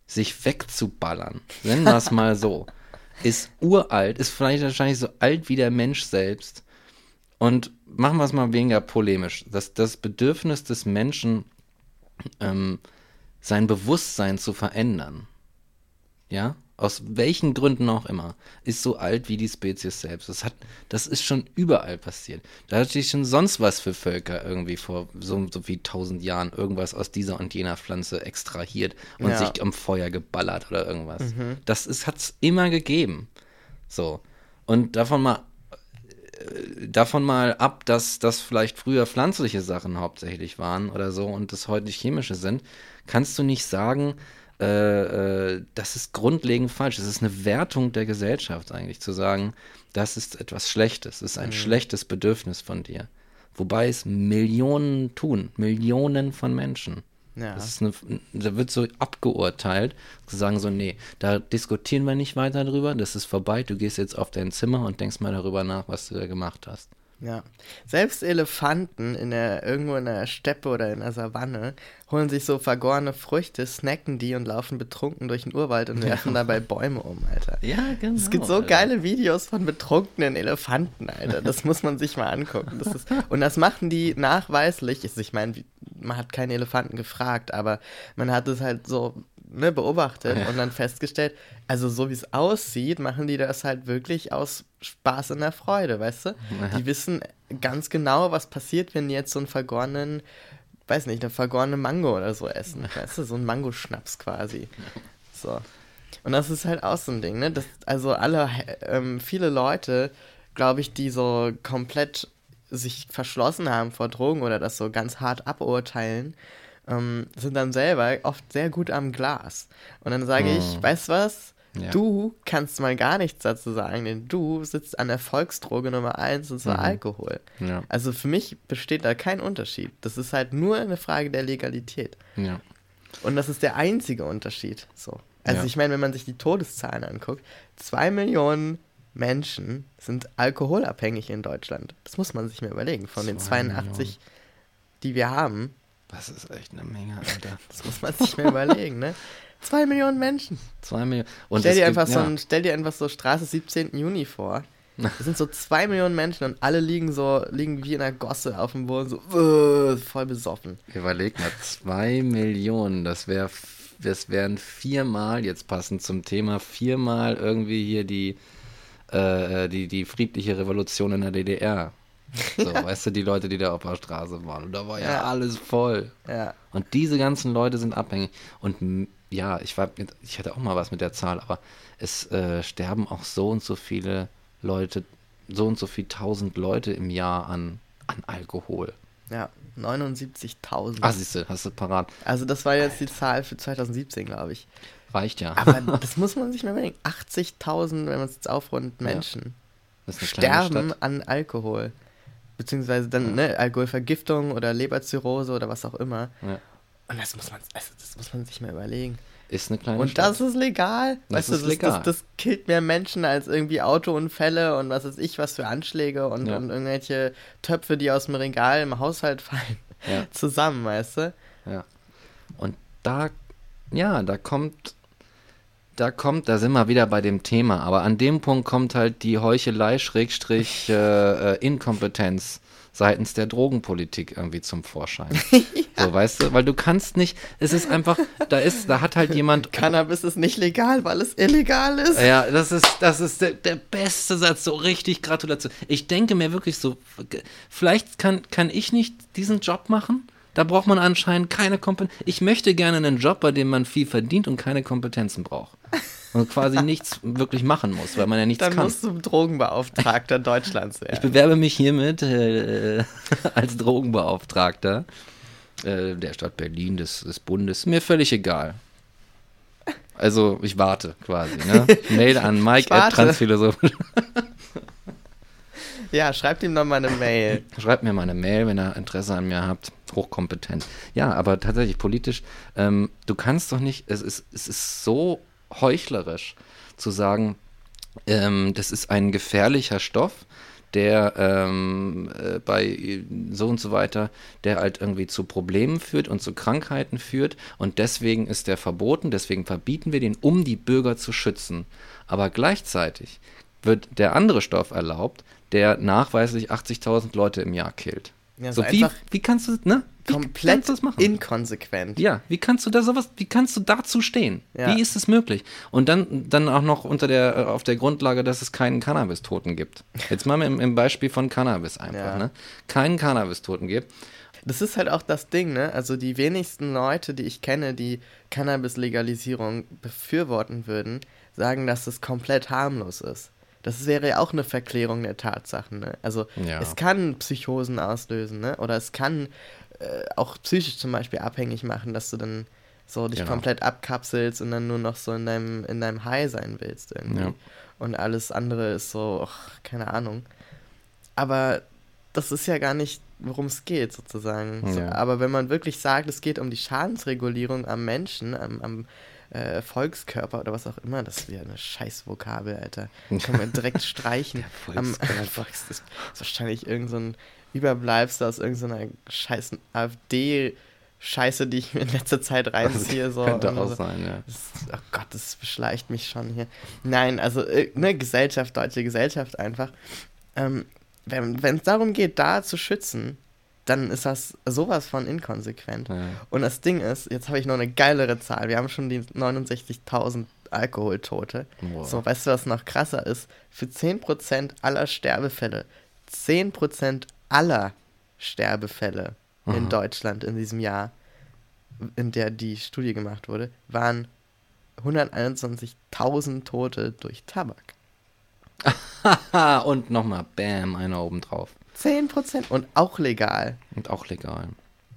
sich wegzuballern, nennen wir es mal so, ist uralt, ist vielleicht wahrscheinlich so alt wie der Mensch selbst. Und machen wir es mal weniger polemisch. Das, das Bedürfnis des Menschen, ähm, sein Bewusstsein zu verändern, ja, aus welchen Gründen auch immer, ist so alt wie die Spezies selbst. Das, hat, das ist schon überall passiert. Da hat sich schon sonst was für Völker irgendwie vor so, so wie tausend Jahren irgendwas aus dieser und jener Pflanze extrahiert und Ja. sich am Feuer geballert oder irgendwas. Das hat es immer gegeben. So. Und davon mal äh, davon mal ab, dass das vielleicht früher pflanzliche Sachen hauptsächlich waren oder so und das heute chemische sind, kannst du nicht sagen, äh, äh, das ist grundlegend falsch. Das ist eine Wertung der Gesellschaft eigentlich, zu sagen, das ist etwas Schlechtes, das ist ein schlechtes Bedürfnis von dir. Wobei es Millionen tun, Millionen von Menschen. Ja. Eine, da wird so abgeurteilt, zu sagen so, nee, da diskutieren wir nicht weiter drüber, das ist vorbei, du gehst jetzt auf dein Zimmer und denkst mal darüber nach, was du da gemacht hast. Ja. Selbst Elefanten in der, irgendwo in der Steppe oder in der Savanne holen sich so vergorene Früchte, snacken die und laufen betrunken durch den Urwald und werfen dabei Bäume um, Alter. Ja, genau. Es gibt so geile Videos von betrunkenen Elefanten, Alter. Das muss man sich mal angucken. Das ist, und das machen die nachweislich. Also Ich meine, wie- man hat keine Elefanten gefragt, aber man hat es halt so ne, beobachtet Ja. und dann festgestellt, also so wie es aussieht, machen die das halt wirklich aus Spaß und der Freude, weißt du? Die wissen ganz genau, was passiert, wenn die jetzt so einen vergorenen, weiß nicht, eine vergorene Mango oder so essen. Weißt du, so ein Mangoschnaps quasi. So. Und das ist halt auch so ein Ding, ne? Das, also alle, ähm, viele Leute, glaube ich, die so komplett sich verschlossen haben vor Drogen oder das so ganz hart aburteilen, ähm, sind dann selber oft sehr gut am Glas. Und dann sage ich, weißt du was? Ja. Du kannst mal gar nichts dazu sagen, denn du sitzt an der Volksdroge Nummer eins und zwar Alkohol. Ja. Also für mich besteht da kein Unterschied. Das ist halt nur eine Frage der Legalität. Ja. Und das ist der einzige Unterschied. So. Also ich meine, wenn man sich die Todeszahlen anguckt, zwei Millionen Menschen sind alkoholabhängig in Deutschland. Das muss man sich mal überlegen. Von den Zwei 82, die wir haben, Das ist echt eine Menge, Alter. das muss man sich mal überlegen, ne? Zwei Millionen Menschen. Zwei Millionen. Und stell, es dir gibt- einfach so ja. ein, stell dir einfach so Straße 17. Juni vor. Das sind so zwei Millionen Menschen und alle liegen so, liegen wie in einer Gosse auf dem Boden, so äh, voll besoffen. Überleg mal, zwei Millionen, das wäre, das wären viermal, jetzt passend zum Thema, viermal irgendwie hier die, äh, die, die friedliche Revolution in der DDR. So, weißt du, die Leute, die da auf der Straße waren. Und da war ja, Ja. alles voll. Ja. Und diese ganzen Leute sind abhängig. Und ja, ich war, ich hatte auch mal was mit der Zahl, aber es äh, sterben auch so und so viele Leute, so und so viel tausend Leute im Jahr an, an Alkohol. Ja, 79.000. Ah, siehst du, hast du parat. Also das war jetzt die Zahl für 2017, glaube ich. Reicht ja. Aber das muss man sich mal überlegen. 80.000, wenn man es jetzt aufrundet, Menschen kleine sterben an Alkohol. Beziehungsweise dann, ne, Alkoholvergiftung oder Leberzirrhose oder was auch immer. Ja. Und das muss man, also das muss man sich mal überlegen. Ist eine kleine Und Stadt. das ist legal. Das weißt du, ist das, legal. Das, das killt mehr Menschen als irgendwie Autounfälle und was weiß ich, was für Anschläge und, Ja. und irgendwelche Töpfe, die aus dem Regal im Haushalt fallen. Ja. Zusammen, weißt du? Ja. Und da, ja, da kommt, da kommt, da sind wir wieder bei dem Thema, aber an dem Punkt kommt halt die Heuchelei, Schrägstrich, äh, äh, Inkompetenz seitens der Drogenpolitik irgendwie zum Vorschein. So, weißt du, weil du kannst nicht, es ist einfach, da ist, da hat halt jemand Cannabis ist nicht legal, weil es illegal ist. Ja, das ist, das ist der, der beste Satz, so richtig Gratulation. Ich denke mir wirklich so, vielleicht kann, kann ich nicht diesen Job machen. Da braucht man anscheinend keine Kompetenz. Ich möchte gerne einen Job, bei dem man viel verdient und keine Kompetenzen braucht. Und quasi nichts wirklich machen muss, weil man ja nichts Dann kann. musst du Drogenbeauftragter Deutschlands Ich werden. bewerbe mich hiermit äh, als Drogenbeauftragter äh, der Stadt Berlin, des, des Bundes. Mir völlig egal. Also ich warte quasi. Ne? Mail an Mike Ich warte. Ja, schreibt ihm noch mal eine Mail. Schreibt mir mal eine Mail, wenn ihr Interesse an mir habt. Hochkompetent. Ja, aber tatsächlich politisch, ähm, du kannst doch nicht, es ist, es ist so heuchlerisch zu sagen, ähm, das ist ein gefährlicher Stoff, der ähm, äh, bei so und so weiter, der halt irgendwie zu Problemen führt und zu Krankheiten führt und deswegen ist der verboten, deswegen verbieten wir den, um die Bürger zu schützen. Aber gleichzeitig wird der andere Stoff erlaubt, der nachweislich 80.000 Leute im Jahr killt. Ja, so so wie, wie kannst du, ne? Wie Komplett kannst du das machen? inkonsequent. Ja, wie kannst du da sowas, wie kannst du dazu stehen? Ja. Wie ist es möglich? Und dann, dann auch noch unter der, äh, auf der Grundlage, dass es keinen Cannabis-Toten gibt. Jetzt mal im, im Beispiel von Cannabis einfach, Ja. ne? Keinen Cannabis-Toten gibt. Das ist halt auch das Ding, ne? Also die wenigsten Leute, die ich kenne, die Cannabis-Legalisierung befürworten würden, sagen, dass es komplett harmlos ist. Das wäre ja auch eine Verklärung der Tatsachen, ne? Also Ja. es kann Psychosen auslösen, ne? Oder es kann äh, auch psychisch zum Beispiel abhängig machen, dass du dann so dich Genau. komplett abkapselst und dann nur noch so in deinem, in deinem High sein willst irgendwie. Ja. Und alles andere ist so, ach, keine Ahnung. Aber das ist ja gar nicht, worum es geht, sozusagen. So, Ja. aber wenn man wirklich sagt, es geht um die Schadensregulierung am Menschen, am, am äh, Volkskörper oder was auch immer, das ist wieder eine scheiß Vokabel, Alter. Kann man direkt streichen. Der am Volkskörper. Volks, das ist wahrscheinlich irgend so ein Überbleibsel aus irgendeiner scheiß AfD-Scheiße, die ich mir in letzter Zeit reinziehe. So, Könnte und auch so. sein, ja. Das, oh Gott, das beschleicht mich schon hier. Nein, also äh, ne, Gesellschaft, deutsche Gesellschaft einfach. Ähm, wenn es darum geht, da zu schützen, dann ist das sowas von inkonsequent. ja. Und das Ding ist, jetzt habe ich noch eine geilere Zahl. Wir haben schon die 69.000 Alkoholtote. Boah. So, weißt du, was noch krasser ist? Für 10% aller Sterbefälle, 10% aller Sterbefälle in Mhm. Deutschland in diesem Jahr, in der die Studie gemacht wurde, waren 121.000 Tote durch Tabak. Und nochmal, bam, einer oben drauf. 10% und auch legal. Und auch legal.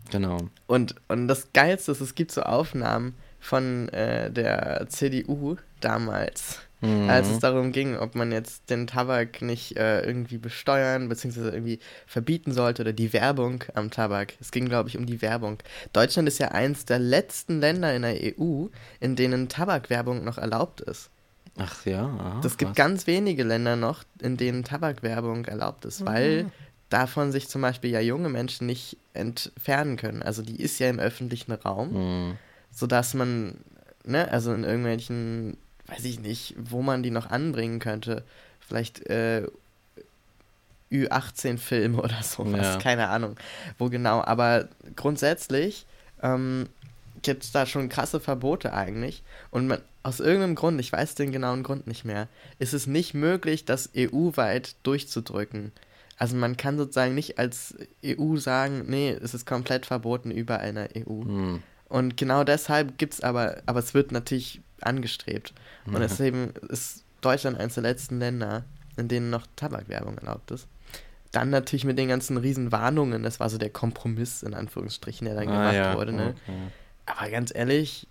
Genau. Und, und das Geilste ist, es gibt so Aufnahmen von äh, der CDU damals, als es darum ging, ob man jetzt den Tabak nicht äh, irgendwie besteuern bzw. irgendwie verbieten sollte oder die Werbung am Tabak. Es ging, glaube ich, um die Werbung. Deutschland ist ja eins der letzten Länder in der EU, in denen Tabakwerbung noch erlaubt ist. Ach ja. aha, Das gibt was? ganz wenige Länder noch, in denen Tabakwerbung erlaubt ist, weil davon sich zum Beispiel ja junge Menschen nicht entfernen können. Also die ist ja im öffentlichen Raum, Hm. sodass man, ne, also in irgendwelchen, weiß ich nicht, wo man die noch anbringen könnte, vielleicht äh, Ü18-Filme oder sowas, Ja. keine Ahnung, wo genau. Aber grundsätzlich ähm, gibt es da schon krasse Verbote eigentlich. Und man, aus irgendeinem Grund, ich weiß den genauen Grund nicht mehr, ist es nicht möglich, das EU-weit durchzudrücken. Also man kann sozusagen nicht als EU sagen, nee, es ist komplett verboten überall in der EU. Hm. Und genau deshalb gibt es aber, aber es wird natürlich angestrebt. Und Mhm. deswegen ist Deutschland eines der letzten Länder, in denen noch Tabakwerbung erlaubt ist. Dann natürlich mit den ganzen riesen Warnungen, das war so der Kompromiss in Anführungsstrichen, der dann Ah, gemacht ja, wurde. Ne? okay. Aber ganz ehrlich,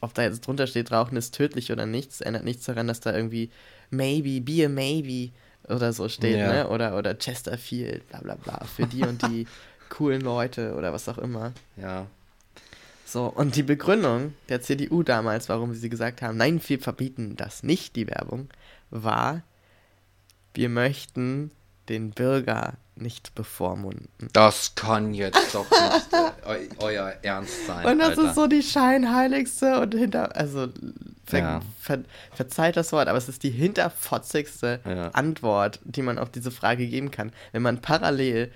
ob da jetzt drunter steht, Rauchen ist tödlich oder nichts, ändert nichts daran, dass da irgendwie maybe, be a maybe oder so steht, Ja. ne? Oder, oder Chesterfield, bla bla bla, für die und die coolen Leute oder was auch immer. Ja. So, und die Begründung der CDU damals, warum sie gesagt haben, nein, wir verbieten das nicht, die Werbung, war, wir möchten den Bürger nicht bevormunden. Das kann jetzt doch nicht eu euer Ernst sein. Und das Alter. ist so die scheinheiligste und hinter, also ver, Ja. ver, verzeiht das Wort, aber es ist die hinterfotzigste Ja. Antwort, die man auf diese Frage geben kann, wenn man parallel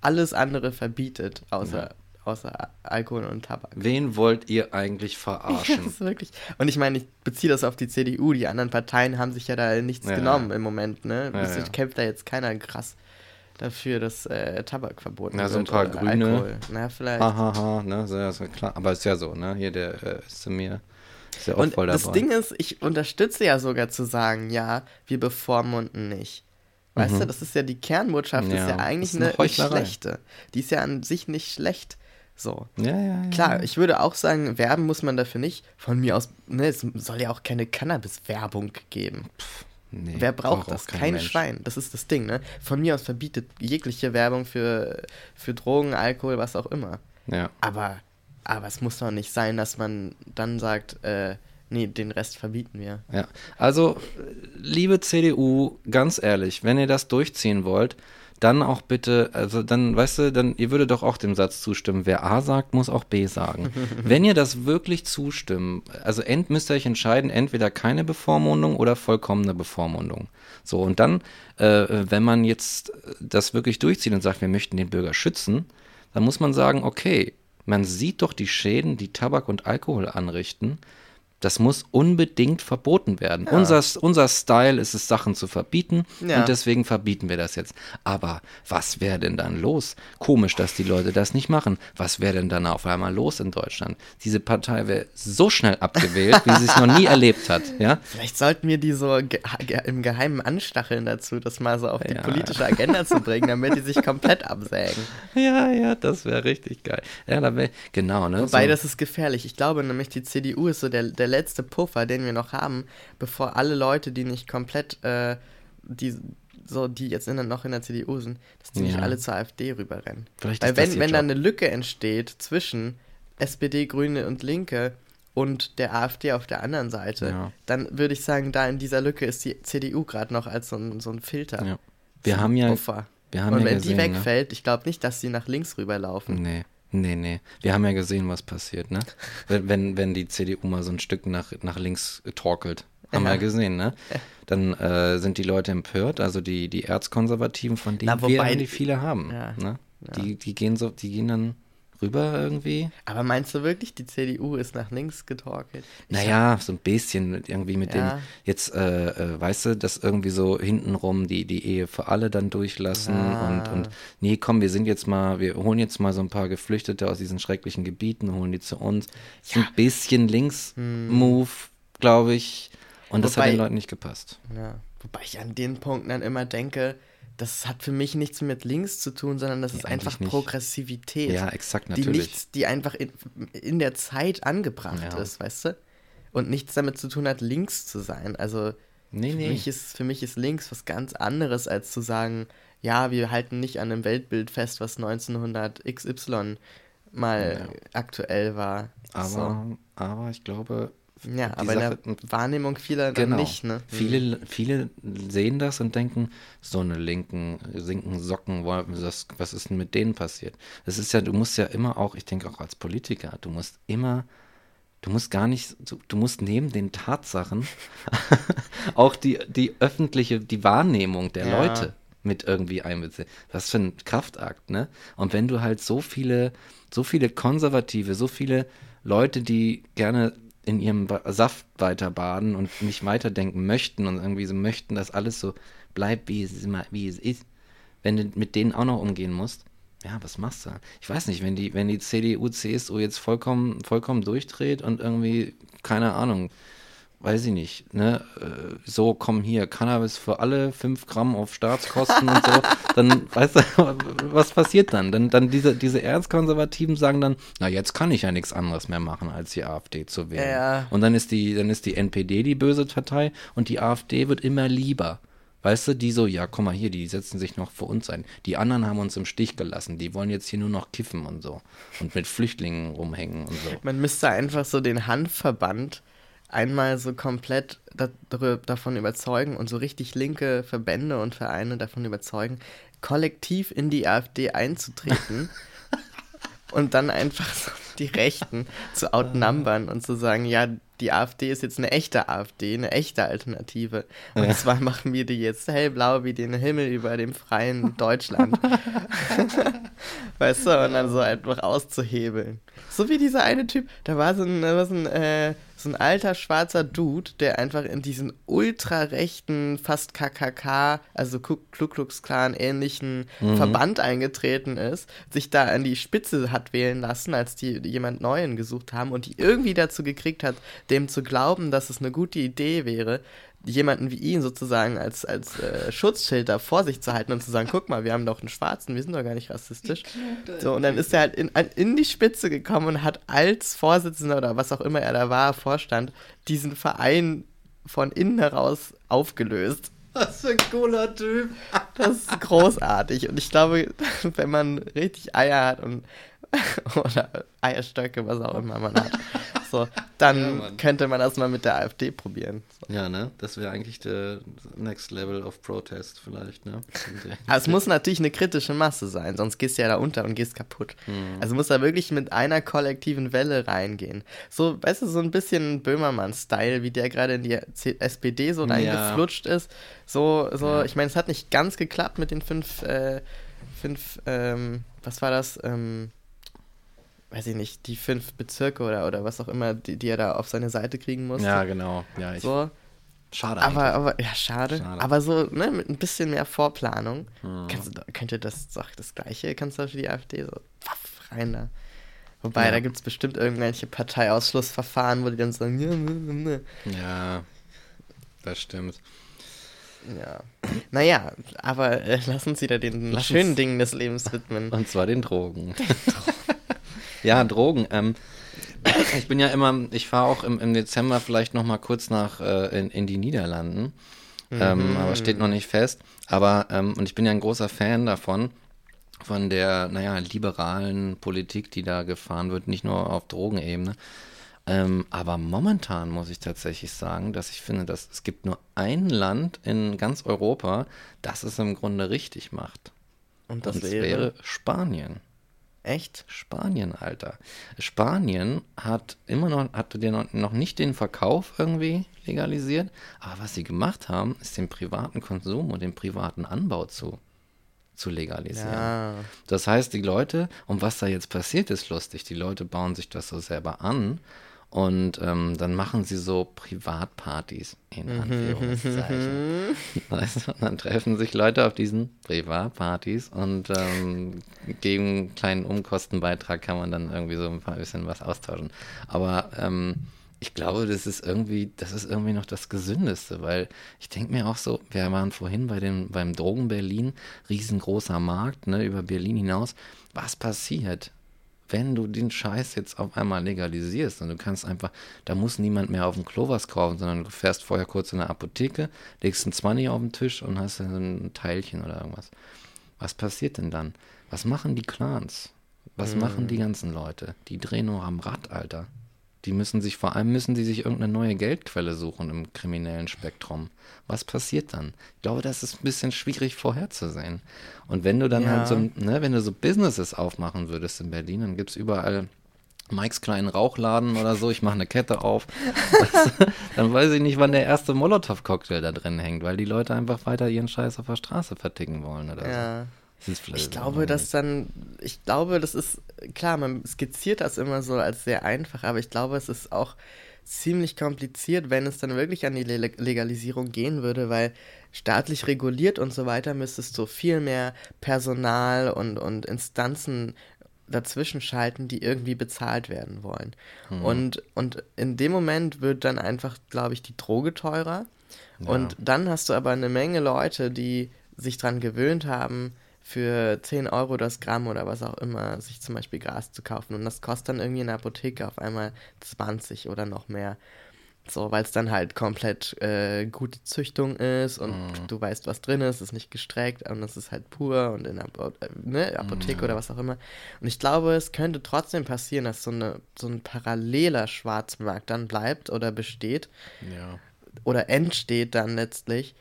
alles andere verbietet, außer, außer Alkohol und Tabak. Wen wollt ihr eigentlich Das verarschen? ist wirklich. Und ich meine, ich beziehe das auf die CDU. Die anderen Parteien haben sich ja da nichts Ja, genommen ja. im Moment. Ne? Ja, ja. kämpft da jetzt keiner krass dafür, dass äh, Tabak verboten Na, so ein wird. paar oder Grüne. Alkohol. Na, vielleicht. Hahaha, ne, so, ja, so klar. Aber ist ja so, ne? Hier der äh, ist zu mir. Ist ja auch Und voll dabei. das Ding ist, ich unterstütze ja sogar zu sagen, ja, wir bevormunden nicht. Weißt Mhm. du, das ist ja die Kernbotschaft, Ja, ist ja eigentlich ist eine eine, schlechte. Die ist ja an sich nicht schlecht. So. ja, ja, ja. Klar, ich würde auch sagen, werben muss man dafür nicht. Von mir aus, ne, es soll ja auch keine Cannabis-Werbung geben. Nee, Wer braucht auch das? kein Kein. Schwein. Das ist das Ding, ne? Von mir aus verbietet jegliche Werbung für, für Drogen, Alkohol, was auch immer. Ja. Aber, aber es muss doch nicht sein, dass man dann sagt, äh, nee, den Rest verbieten wir. Ja, also liebe CDU, ganz ehrlich, wenn ihr das durchziehen wollt, dann auch bitte, also dann, weißt du, dann, ihr würdet doch auch dem Satz zustimmen, wer A sagt, muss auch B sagen. wenn ihr das wirklich zustimmen, also ent, müsst ihr euch entscheiden, entweder keine Bevormundung oder vollkommene Bevormundung. So, und dann, äh, wenn man jetzt das wirklich durchzieht und sagt, wir möchten den Bürger schützen, dann muss man sagen, okay, man sieht doch die Schäden, die Tabak und Alkohol anrichten. Das muss unbedingt verboten werden. Unser, unser Style ist es, Sachen zu verbieten Ja. und deswegen verbieten wir das jetzt. Aber was wäre denn dann los? Komisch, dass die Leute das nicht machen. Was wäre denn dann auf einmal los in Deutschland? Diese Partei wäre so schnell abgewählt, wie sie es noch nie erlebt hat. Ja? Vielleicht sollten wir die so ge ge im Geheimen anstacheln dazu, das mal so auf die Ja. politische Agenda zu bringen, damit die sich komplett absägen. ja, ja, das wäre richtig geil. Ja, da wär, genau, ne? Wobei, so. das ist gefährlich. Ich glaube nämlich, die CDU ist so der, der letzte Puffer, den wir noch haben, bevor alle Leute, die nicht komplett, äh, die so, die jetzt in, der- noch in der CDU sind, dass die nicht Ja. alle zur AfD rüberrennen. Vielleicht Weil wenn, wenn da eine Lücke entsteht zwischen SPD, Grüne und Linke und der AfD auf der anderen Seite, Ja. dann würde ich sagen, da in dieser Lücke ist die CDU gerade noch als so ein, so ein Filter. Ja. Wir haben ja, Puffer. wir haben und ja wenn gesehen, die ne? wegfällt, ich glaube nicht, dass sie nach links rüberlaufen. Nee, nee, nee. Wir haben ja gesehen, was passiert, ne? Wenn, wenn, die CDU mal so ein Stück nach, nach links torkelt. Haben wir Ja. ja gesehen, ne? Dann äh, sind die Leute empört, also die, die Erzkonservativen, von denen Na, wobei- wir die viele haben. Ja, Ne? Die, die gehen so, die gehen dann rüber irgendwie. Aber meinst du wirklich, die CDU ist nach links getorkelt? Naja, so ein bisschen irgendwie mit Ja. dem, jetzt, äh, äh, weißt du, dass irgendwie so hintenrum die, die Ehe für alle dann durchlassen Ah. und, und nee, komm, wir sind jetzt mal, wir holen jetzt mal so ein paar Geflüchtete aus diesen schrecklichen Gebieten, holen die zu uns. Ist ein bisschen Links-Move, glaube ich. Und das hat Hm. Wobei- den Leuten nicht gepasst. Ja, wobei ich an den Punkten dann immer denke, das hat für mich nichts mit links zu tun, sondern das ist eigentlich einfach nicht. Progressivität. Ja, exakt, Die natürlich. nichts, die einfach in, in der Zeit angebracht Ja. ist, weißt du? und nichts damit zu tun hat, links zu sein. Also Nee, für, nee. mich ist, für mich ist links was ganz anderes, als zu sagen, ja, wir halten nicht an einem Weltbild fest, was 1900 XY mal aktuell war. aber, So. aber ich glaube, Ja, aber in Sache- der Wahrnehmung vieler dann Genau. nicht, ne? Viele, viele sehen das und denken, so eine linken, sinken Socken, das, was ist denn mit denen passiert? Das ist ja, du musst ja immer auch, ich denke auch als Politiker, du musst immer, du musst gar nicht, du, du musst neben den Tatsachen auch die, die öffentliche, die Wahrnehmung der Ja. Leute mit irgendwie einbeziehen. Was für ein Kraftakt, ne? Und wenn du halt so viele, so viele Konservative, so viele Leute, die gerne in ihrem Saft weiter baden und nicht weiterdenken möchten und irgendwie so möchten, dass alles so bleibt, wie es immer, wie es ist, wenn du mit denen auch noch umgehen musst, ja, was machst du? Ich weiß nicht, wenn die, wenn die CDU, CSU jetzt vollkommen, vollkommen durchdreht und irgendwie, keine Ahnung, weiß ich nicht, ne, äh, so komm hier, Cannabis für alle, 5 Gramm auf Staatskosten und so, dann, weißt du, was passiert dann? Dann, dann diese, diese Erzkonservativen sagen dann, na, jetzt kann ich ja nichts anderes mehr machen, als die AfD zu wählen. Ja. Und dann ist die, dann ist die NPD die böse Partei und die AfD wird immer lieber. Weißt du, die so, ja, guck mal hier, die setzen sich noch für uns ein. Die anderen haben uns im Stich gelassen. Die wollen jetzt hier nur noch kiffen und so. Und mit Flüchtlingen rumhängen und so. Man müsste einfach so den Handverband einmal so komplett da, davon überzeugen und so richtig linke Verbände und Vereine davon überzeugen, kollektiv in die AfD einzutreten und dann einfach so die Rechten zu outnumbern und zu sagen, ja, die AfD ist jetzt eine echte AfD, eine echte Alternative. Und zwar machen wir die jetzt hellblau wie den Himmel über dem freien Deutschland. weißt du, und dann so einfach auszuhebeln. So wie dieser eine Typ, da war so ein, da war so ein, äh, so ein alter schwarzer Dude, der einfach in diesen ultrarechten, fast KKK, also Ku Klux Klan ähnlichen Verband eingetreten ist, sich da an die Spitze hat wählen lassen, als die jemand Neuen gesucht haben und die irgendwie dazu gekriegt hat, dem zu glauben, dass es eine gute Idee wäre, jemanden wie ihn sozusagen als, als äh, Schutzschild da vor sich zu halten und zu sagen, guck mal, wir haben doch einen Schwarzen, wir sind doch gar nicht rassistisch. So, und dann ist er halt in, in die Spitze gekommen und hat als Vorsitzender oder was auch immer er da war, Vorstand, diesen Verein von innen heraus aufgelöst. Was für ein cooler Typ. Das ist großartig. Und ich glaube, wenn man richtig Eier hat und oder Eierstöcke, was auch immer man hat, so, dann Ja, könnte man das mal mit der AfD probieren. So. Ja, ne? Das wäre eigentlich der Next Level of Protest vielleicht, ne? Aber es muss natürlich eine kritische Masse sein, sonst gehst du ja da unter und gehst kaputt. Also muss da wirklich mit einer kollektiven Welle reingehen. So, weißt du, so ein bisschen Böhmermann-Style, wie der gerade in die SPD so Ja. reingeflutscht ist. So, so, Ja. ich meine, es hat nicht ganz geklappt mit den fünf, äh, fünf, ähm, was war das? Ähm, weiß ich nicht, die fünf Bezirke oder, oder was auch immer, die, die er da auf seine Seite kriegen musste. Ja, genau. Ja, ich, So, schade aber, eigentlich. aber, ja, schade. Schade. Aber so, ne, mit ein bisschen mehr Vorplanung Mhm. kannst du, könnte das doch das Gleiche, kannst du für die AfD so waff, rein da. Wobei, Ja. da gibt es bestimmt irgendwelche Parteiausschlussverfahren, wo die dann sagen, ja, ne, ne, Ja, das stimmt. ne. ja. Naja, aber äh, lass uns wieder den Lass schönen uns- Dingen des Lebens widmen. Und zwar den Drogen. Ja, Drogen. Ähm, ich bin ja immer, ich fahre auch im, im Dezember vielleicht noch mal kurz nach äh, in, in die Niederlanden. Ähm, aber steht noch nicht fest. Aber, ähm, und ich bin ja ein großer Fan davon, von der, naja, liberalen Politik, die da gefahren wird, nicht nur auf Drogenebene. Ähm, aber momentan muss ich tatsächlich sagen, dass ich finde, dass es gibt nur ein Land in ganz Europa, das es im Grunde richtig macht. Und das Und es wäre, wäre Spanien. Echt? Spanien, Alter. Spanien hat immer noch, hatte den noch, noch nicht den Verkauf irgendwie legalisiert, aber was sie gemacht haben, ist den privaten Konsum und den privaten Anbau zu, zu legalisieren. Ja. Das heißt, die Leute, und was da jetzt passiert, ist lustig. Die Leute bauen sich das so selber an und ähm, dann machen sie so Privatpartys, in Anführungszeichen. Weißt du, und dann treffen sich Leute auf diesen Privatpartys und ähm, gegen einen kleinen Umkostenbeitrag kann man dann irgendwie so ein paar bisschen was austauschen. Aber ähm, ich glaube, das ist irgendwie, das ist irgendwie noch das Gesündeste, weil ich denke mir auch so, wir waren vorhin bei dem, beim Drogen Berlin, riesengroßer Markt, ne, über Berlin hinaus. Was passiert, wenn du den Scheiß jetzt auf einmal legalisierst und du kannst einfach, da muss niemand mehr auf dem Klo was kaufen, sondern du fährst vorher kurz in der Apotheke, legst ein 20 auf den Tisch und hast dann ein Teilchen oder irgendwas. Was passiert denn dann? Was machen die Clans? Was Mhm. machen die ganzen Leute? Die drehen nur am Rad, Alter. Die müssen sich, vor allem müssen die sich irgendeine neue Geldquelle suchen im kriminellen Spektrum. Was passiert dann? Ich glaube, das ist ein bisschen schwierig vorherzusehen. Und wenn du dann Ja. halt so, ne, wenn du so Businesses aufmachen würdest in Berlin, dann gibt es überall Mikes kleinen Rauchladen oder so, ich mache eine Kette auf. Das, dann weiß ich nicht, wann der erste Molotow-Cocktail da drin hängt, weil die Leute einfach weiter ihren Scheiß auf der Straße verticken wollen oder so. Ja. Vielleicht Ich glaube, dass dann, ich glaube, das ist, klar, man skizziert das immer so als sehr einfach, aber ich glaube, es ist auch ziemlich kompliziert, wenn es dann wirklich an die Le Legalisierung gehen würde, weil staatlich reguliert und so weiter müsstest du viel mehr Personal und, und Instanzen dazwischen schalten, die irgendwie bezahlt werden wollen. Und, und in dem Moment wird dann einfach, glaube ich, die Droge teurer. Und dann hast du aber eine Menge Leute, die sich dran gewöhnt haben, für 10 Euro das Gramm oder was auch immer, sich zum Beispiel Gras zu kaufen. Und das kostet dann irgendwie in der Apotheke auf einmal 20 oder noch mehr. So, weil es dann halt komplett äh, gute Züchtung ist und du weißt, was drin ist, ist nicht gestreckt und es ist halt pur und in der äh, ne, Apotheke oder was auch immer. Und ich glaube, es könnte trotzdem passieren, dass so, eine, so ein paralleler Schwarzmarkt dann bleibt oder besteht Ja. oder entsteht dann letztlich,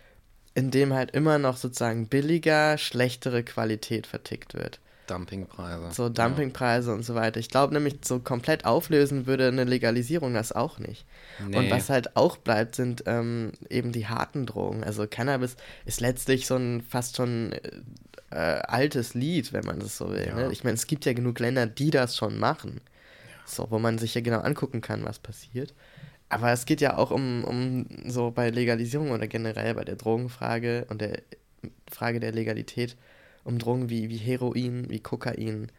indem halt immer noch sozusagen billiger, schlechtere Qualität vertickt wird. Dumpingpreise. So Dumpingpreise und so weiter. Ich glaube nämlich, so komplett auflösen würde eine Legalisierung das auch nicht. Nee. Und was halt auch bleibt, sind ähm, eben die harten Drogen. Also Cannabis ist letztlich so ein fast schon äh, äh, altes Lied, wenn man das so will. Ja. Ne? Ich meine, es gibt ja genug Länder, die das schon machen. So, wo man sich ja genau angucken kann, was passiert. Aber es geht ja auch um, um so bei Legalisierung oder generell bei der Drogenfrage und der Frage der Legalität um Drogen wie, wie Heroin, wie Kokain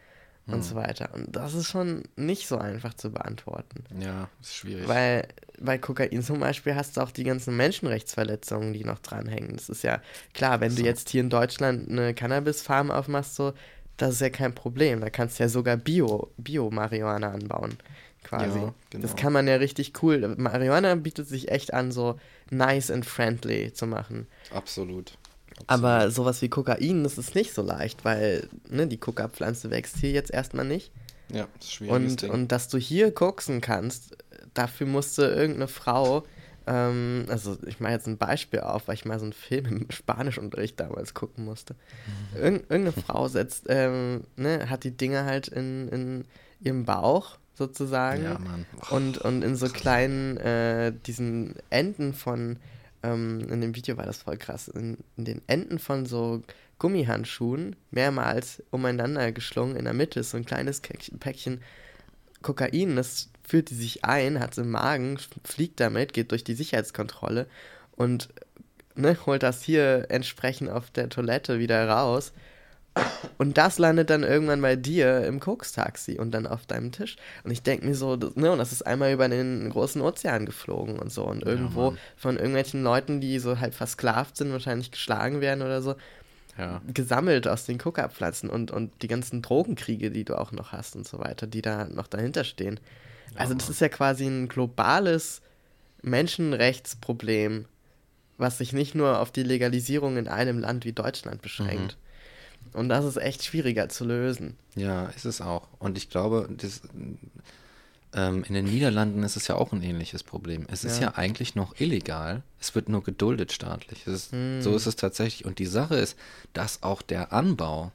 und so weiter. Und das ist schon nicht so einfach zu beantworten. Ja, ist schwierig. Weil bei Kokain zum Beispiel hast du auch die ganzen Menschenrechtsverletzungen, die noch dranhängen. Das ist ja klar, wenn du jetzt hier in Deutschland eine Cannabis-Farm aufmachst, so, das ist ja kein Problem. Da kannst du ja sogar Bio, Bio-Marihuana anbauen, quasi. Ja, genau. Das kann man ja richtig cool. Marihuana bietet sich echt an, so nice and friendly zu machen. Absolut. Aber sowas wie Kokain, das ist nicht so leicht, weil ne, die Coca-Pflanze wächst hier jetzt erstmal nicht. Ja, das ist ein schwieriges Und, Ding. und dass du hier koksen kannst, dafür musste irgendeine Frau, ähm, also ich mache jetzt ein Beispiel auf, weil ich mal so einen Film im Spanischunterricht damals gucken musste. Mhm. Irgend, irgendeine Frau setzt, ähm, ne, hat die Dinger halt in, in ihrem Bauch sozusagen. Ja, Mann. Und, und in so kleinen, äh, diesen Enden von, ähm, in dem Video war das voll krass, in, in den Enden von so Gummihandschuhen mehrmals umeinander geschlungen. In der Mitte ist so ein kleines Päckchen Kokain, das führt die sich ein, hat es im Magen, fliegt damit, geht durch die Sicherheitskontrolle und ne, holt das hier entsprechend auf der Toilette wieder raus. Und das landet dann irgendwann bei dir im Koks-Taxi und dann auf deinem Tisch. Und ich denke mir so, das, ne, und das ist einmal über den großen Ozean geflogen und so. Und irgendwo Mann. von irgendwelchen Leuten, die so halb versklavt sind, wahrscheinlich geschlagen werden oder so, Ja. gesammelt aus den Coca-Pflanzen und, und die ganzen Drogenkriege, die du auch noch hast und so weiter, die da noch dahinter stehen. Also das ist ja quasi ein globales Menschenrechtsproblem, was sich nicht nur auf die Legalisierung in einem Land wie Deutschland beschränkt. Und das ist echt schwieriger zu lösen. Ja, ist es auch. Und ich glaube, das, ähm, in den Niederlanden ist es ja auch ein ähnliches Problem. Es ist Ja. ja, eigentlich noch illegal, es wird nur geduldet staatlich. Ist, So ist es tatsächlich. Und die Sache ist, dass auch der Anbau,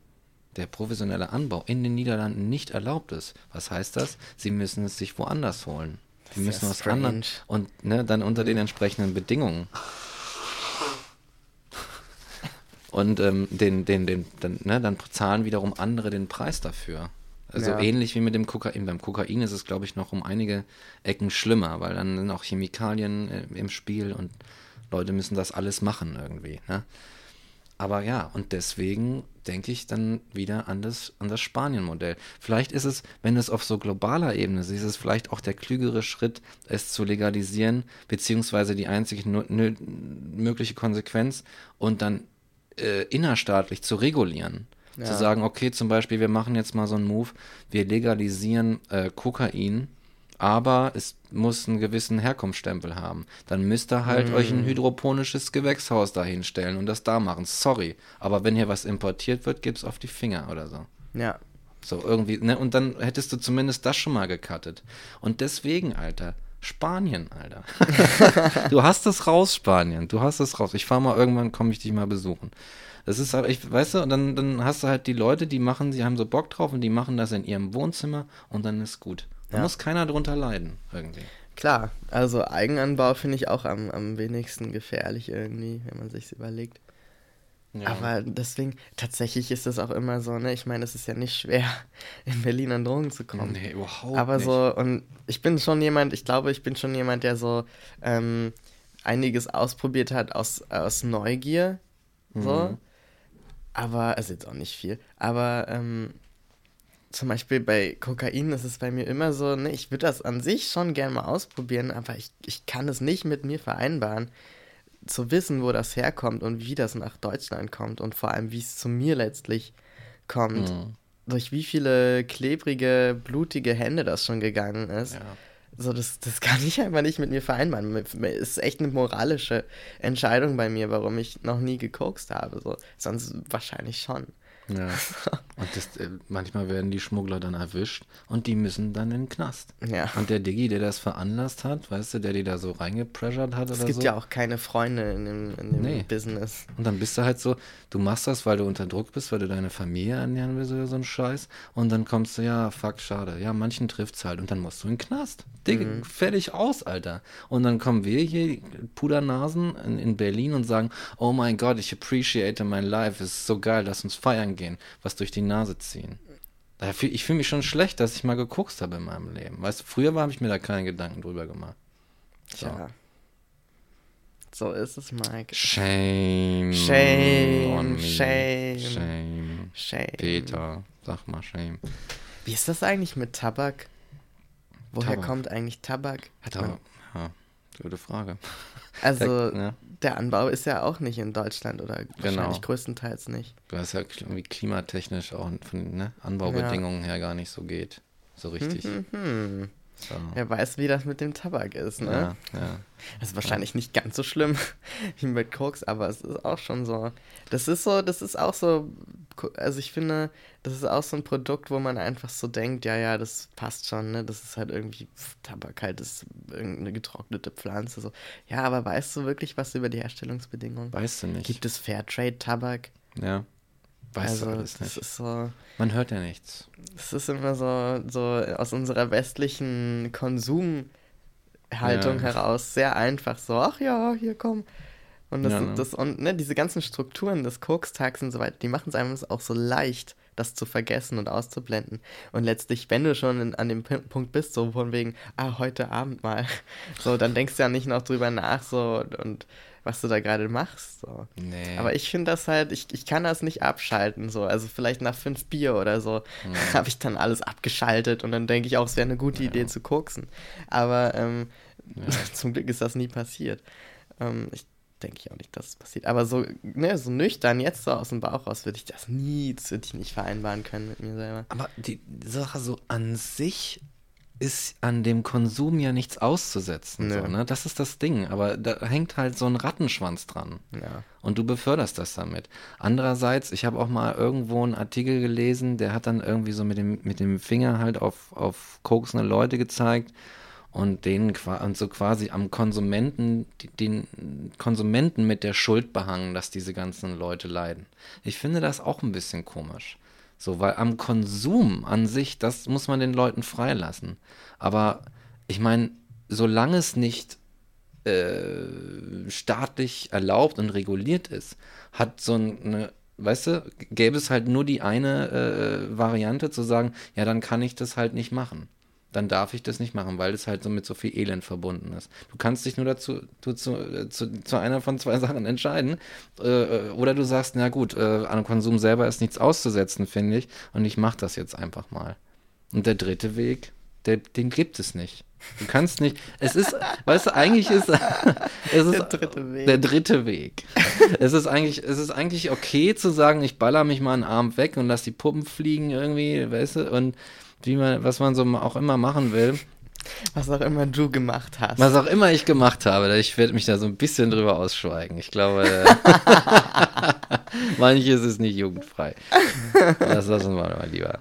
der professionelle Anbau in den Niederlanden nicht erlaubt ist. Was heißt das? Sie müssen es sich woanders holen. Ist müssen ja aus anderen strange. und ne, dann unter den entsprechenden Bedingungen. Und ähm, den, den, den, dann, ne, dann zahlen wiederum andere den Preis dafür. Also Ja. ähnlich wie mit dem Kokain. Beim Kokain ist es, glaube ich, noch um einige Ecken schlimmer, weil dann sind auch Chemikalien äh, im Spiel und Leute müssen das alles machen irgendwie. Ne? Aber ja, und deswegen denke ich dann wieder an das, an das Spanien-Modell. Vielleicht ist es, wenn es auf so globaler Ebene ist, ist es vielleicht auch der klügere Schritt, es zu legalisieren, beziehungsweise die einzige mögliche Konsequenz und dann äh, innerstaatlich zu regulieren. Ja. Zu sagen, okay, zum Beispiel, wir machen jetzt mal so einen Move, wir legalisieren äh, Kokain, aber es muss einen gewissen Herkunftsstempel haben. Dann müsst ihr halt euch ein hydroponisches Gewächshaus dahinstellen und das da machen. Sorry. Aber wenn hier was importiert wird, gibt's auf die Finger oder so. Ja. So irgendwie, ne? Und dann hättest du zumindest das schon mal gecuttet. Und deswegen, Alter, Spanien, Alter. du hast es raus, Spanien. Du hast es raus. Ich fahr mal irgendwann, komme ich dich mal besuchen. Das ist halt, ich, weißt du, und dann, dann hast du halt die Leute, die machen, sie haben so Bock drauf und die machen das in ihrem Wohnzimmer und dann ist gut. Da Ja. muss keiner drunter leiden, irgendwie. Klar, also Eigenanbau finde ich auch am, am wenigsten gefährlich irgendwie, wenn man sich's überlegt. Aber deswegen, tatsächlich ist das auch immer so, ne? Ich meine, es ist ja nicht schwer, in Berlin an Drogen zu kommen. nee, überhaupt Aber nicht. so, und ich bin schon jemand, ich glaube, ich bin schon jemand, der so ähm, einiges ausprobiert hat aus, aus Neugier. So. Mhm. Aber, also jetzt auch nicht viel. Aber ähm, zum Beispiel bei Kokain ist es bei mir immer so, ne, ich würde das an sich schon gern mal ausprobieren, aber ich, ich kann es nicht mit mir vereinbaren, zu wissen, wo das herkommt und wie das nach Deutschland kommt und vor allem, wie es zu mir letztlich kommt. Mhm. Durch wie viele klebrige, blutige Hände das schon gegangen ist. Ja. So, das, das kann ich einfach nicht mit mir vereinbaren. Es ist echt eine moralische Entscheidung bei mir, warum ich noch nie gekokst habe. So. Sonst wahrscheinlich schon. Ja. Und das, äh, manchmal werden die Schmuggler dann erwischt und die müssen dann in den Knast. Ja. Und der Diggi, der das veranlasst hat, weißt du, der die da so reingepressured hat Es oder gibt so. ja auch keine Freunde in dem, in dem Nee. Business. Und dann bist du halt so, du machst das, weil du unter Druck bist, weil du deine Familie ernähren willst oder so ein Scheiß. Und dann kommst du, ja, fuck, schade. Ja, manchen trifft's halt. Und dann musst du in den Knast. Digga, Mhm. fertig aus, Alter. Und dann kommen wir hier, Pudernasen, in, in Berlin und sagen, oh mein Gott, ich appreciate my life. Es ist so geil, lass uns feiern gehen. Was durch die Nase ziehen. Fühl- Ich fühle mich schon schlecht, dass ich mal gekokst habe in meinem Leben. Weißt du, früher habe ich mir da keine Gedanken drüber gemacht. So. Tja. So ist es, Mike. Shame. Shame, shame. Shame. Shame. Peter, sag mal Shame. Wie ist das eigentlich mit Tabak? Woher Tabak. kommt eigentlich Tabak? Hat Aber, man, ja, gute Frage. also, ja. Der Anbau ist ja auch nicht in Deutschland oder wahrscheinlich Genau. größtenteils nicht. Weil es ja irgendwie klimatechnisch auch von ne, Anbaubedingungen her gar nicht so geht. So richtig. Hm. So. Wer weiß, wie das mit dem Tabak ist, ne? Ja, ja. Das ist wahrscheinlich nicht ganz so schlimm wie mit Koks, aber es ist auch schon so. Das ist so, das ist auch so, also ich finde, das ist auch so ein Produkt, wo man einfach so denkt, ja, ja, das passt schon, ne? Das ist halt irgendwie pff, Tabak halt, das ist irgendeine getrocknete Pflanze. So. Ja, aber weißt du wirklich was über die Herstellungsbedingungen? Weißt du nicht. Gibt es Fairtrade-Tabak? ja. Weißt also, du alles das nicht. ist so. Man hört ja nichts. Es ist immer so, so aus unserer westlichen Konsumhaltung Ja. heraus sehr einfach so, ach ja, hier komm. Und, das, Ja, ne? das, und ne, diese ganzen Strukturen des Kokstags und so weiter, die machen es einem auch so leicht, das zu vergessen und auszublenden. Und letztlich, wenn du schon in, an dem P Punkt bist, so von wegen, ah, heute Abend mal, so, dann denkst du ja nicht noch drüber nach, so, und was du da gerade machst, so. Nee. Aber ich finde das halt, ich, ich kann das nicht abschalten, so. Also vielleicht nach fünf Bier oder so Mhm. habe ich dann alles abgeschaltet und dann denke ich auch, es wäre eine gute Idee zu koksen. Aber ähm, zum Glück ist das nie passiert. Ähm, ich denke ich auch nicht, dass es passiert. Aber so, ne, so nüchtern, jetzt so aus dem Bauch raus, würde ich das nie, das würde ich nicht vereinbaren können mit mir selber. Aber die Sache so an sich ist an dem Konsum ja nichts auszusetzen. Nö. So, ne? Das ist das Ding. Aber da hängt halt so ein Rattenschwanz dran. Ja. Und du beförderst das damit. Andererseits, ich habe auch mal irgendwo einen Artikel gelesen, der hat dann irgendwie so mit dem, mit dem Finger halt auf, auf koksende Leute gezeigt und denen und so quasi am Konsumenten, den Konsumenten mit der Schuld behangen, dass diese ganzen Leute leiden. Ich finde das auch ein bisschen komisch. So, weil am Konsum an sich, das muss man den Leuten freilassen. Aber ich meine, solange es nicht äh, staatlich erlaubt und reguliert ist, hat so eine, weißt du, gäbe es halt nur die eine äh, Variante zu sagen, ja, dann kann ich das halt nicht machen. Dann darf ich das nicht machen, weil es halt so mit so viel Elend verbunden ist. Du kannst dich nur dazu zu, äh, zu, zu einer von zwei Sachen entscheiden. Äh, oder du sagst, na gut, äh, an Konsum selber ist nichts auszusetzen, finde ich, und ich mache das jetzt einfach mal. Und der dritte Weg, Der, den gibt es nicht. Du kannst nicht. Es ist, weißt du, eigentlich ist es ist Der dritte Weg. Der dritte Weg. es ist eigentlich, es ist eigentlich okay zu sagen, ich baller mich mal einen Arm weg und lass die Puppen fliegen irgendwie, weißt du, und wie man, was man so auch immer machen will. Was auch immer du gemacht hast. Was auch immer ich gemacht habe, ich werde mich da so ein bisschen drüber ausschweigen. Ich glaube, manches ist nicht jugendfrei. Das lassen wir mal lieber.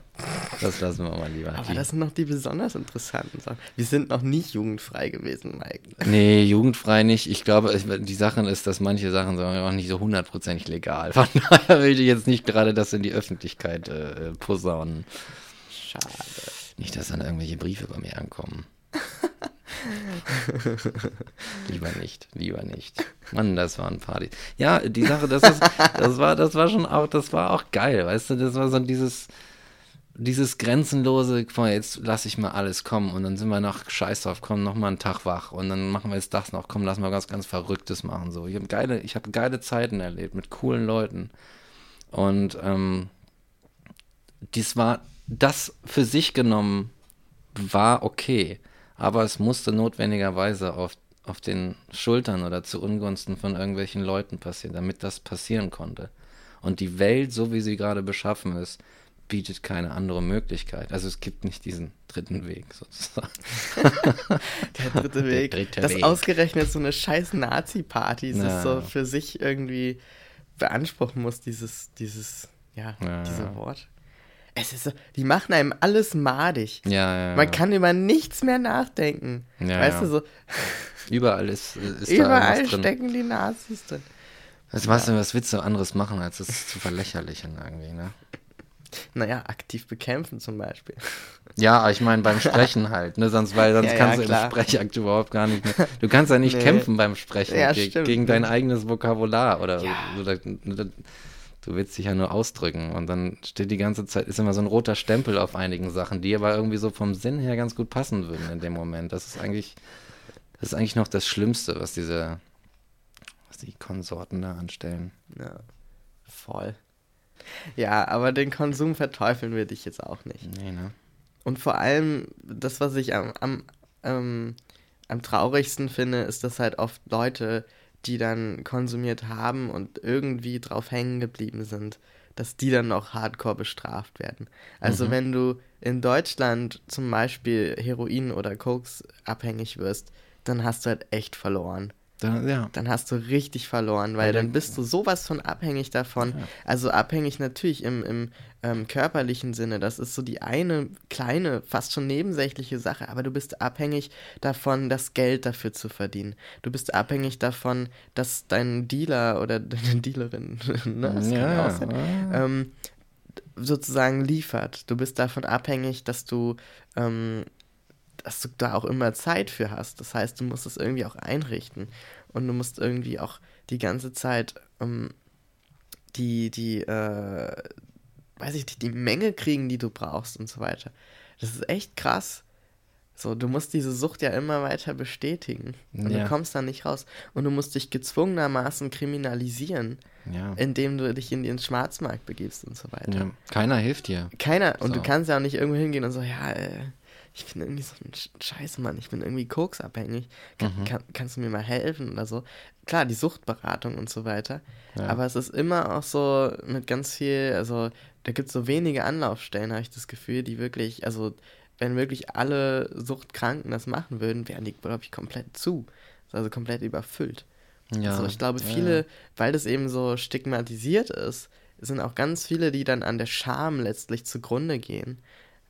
Das lassen wir mal lieber. Aber das sind noch die besonders interessanten Sachen. Wir sind noch nicht jugendfrei gewesen, Mike. Nee, jugendfrei nicht. Ich glaube, die Sache ist, dass manche Sachen sind auch nicht so hundertprozentig legal. Von daher will ich jetzt nicht gerade das in die Öffentlichkeit äh, posaunen. Schade. Nicht, dass dann irgendwelche Briefe bei mir ankommen. lieber nicht, lieber nicht. Mann, das waren Partys. Ja, die Sache, das ist, das war, das war schon auch, das war auch geil, weißt du, das war so dieses, dieses grenzenlose, jetzt lasse ich mal alles kommen und dann sind wir noch scheiß drauf, komm, noch mal einen Tag wach und dann machen wir jetzt das noch, komm, lass mal was ganz Verrücktes machen, so. Ich habe geile, ich habe geile Zeiten erlebt mit coolen Leuten und ähm, dies war, das für sich genommen war okay, aber es musste notwendigerweise auf, auf den Schultern oder zu Ungunsten von irgendwelchen Leuten passieren, damit das passieren konnte. Und die Welt, so wie sie gerade beschaffen ist, bietet keine andere Möglichkeit. Also es gibt nicht diesen dritten Weg sozusagen. Der dritte Weg. Der dritte das Weg. ausgerechnet so eine scheiß Nazi-Party Na. ist so für sich irgendwie beanspruchen muss, dieses, dieses, ja, Ja, diese ja. Wort. Es ist so, die machen einem alles madig. Ja, ja. Man kann über nichts mehr nachdenken. Ja, weißt ja. du, so Überall ist, ist überall stecken die Nazis drin. Was, weißt du, was willst du anderes machen, als es zu verlächerlichen irgendwie, ne? Naja, aktiv bekämpfen zum Beispiel. Ja, ich meine beim Sprechen halt, ne? Sonst, weil sonst Ja, ja, kannst du klar. im Sprechakt überhaupt gar nicht mehr. Du kannst ja nicht Nee. kämpfen beim Sprechen Ja, ge stimmt. gegen dein eigenes Vokabular oder, Ja. oder du willst dich ja nur ausdrücken und dann steht die ganze Zeit, ist immer so ein roter Stempel auf einigen Sachen, die aber irgendwie so vom Sinn her ganz gut passen würden in dem Moment. Das ist eigentlich, das ist eigentlich noch das Schlimmste, was diese, was die Konsorten da anstellen. Ja, voll. Ja, aber den Konsum verteufeln wir dich jetzt auch nicht. Nee, ne? Und vor allem, das, was ich am, am, ähm, am traurigsten finde, ist, dass halt oft Leute, die dann konsumiert haben und irgendwie drauf hängen geblieben sind, dass die dann noch hardcore bestraft werden. Also Mhm. wenn du in Deutschland zum Beispiel Heroin oder Koks abhängig wirst, dann hast du halt echt verloren. Da, ja. Dann hast du richtig verloren, weil Ja, dann dann- bist du sowas von abhängig davon. Also abhängig natürlich im, im ähm, körperlichen Sinne. Das ist so die eine kleine, fast schon nebensächliche Sache, aber du bist abhängig davon, das Geld dafür zu verdienen. Du bist abhängig davon, dass dein Dealer oder deine Dealerin, ne, das kann ja auch sein, ähm, sozusagen liefert. Du bist davon abhängig, dass du, ähm, dass du da auch immer Zeit für hast. Das heißt, du musst es irgendwie auch einrichten und du musst irgendwie auch die ganze Zeit ähm, die, die, äh, weiß ich nicht, die Menge kriegen, die du brauchst und so weiter. Das ist echt krass. So, du musst diese Sucht ja immer weiter bestätigen. Und Ja. du kommst da nicht raus. Und du musst dich gezwungenermaßen kriminalisieren, Ja. indem du dich in den Schwarzmarkt begibst und so weiter. ja. Keiner hilft dir. Keiner, und du So. kannst ja auch nicht irgendwo hingehen und so, ja, äh, ich bin irgendwie so ein Sch- Scheiße, Mann, ich bin irgendwie koksabhängig. Kann, Mhm. kann, kannst du mir mal helfen oder so? Klar, die Suchtberatung und so weiter. Ja. Aber es ist immer auch so mit ganz viel, also da gibt es so wenige Anlaufstellen, habe ich das Gefühl, die wirklich, also wenn wirklich alle Suchtkranken das machen würden, wären die, glaube ich, komplett zu. Also komplett überfüllt. Ja. Also ich glaube, viele, ja. weil das eben so stigmatisiert ist, sind auch ganz viele, die dann an der Scham letztlich zugrunde gehen.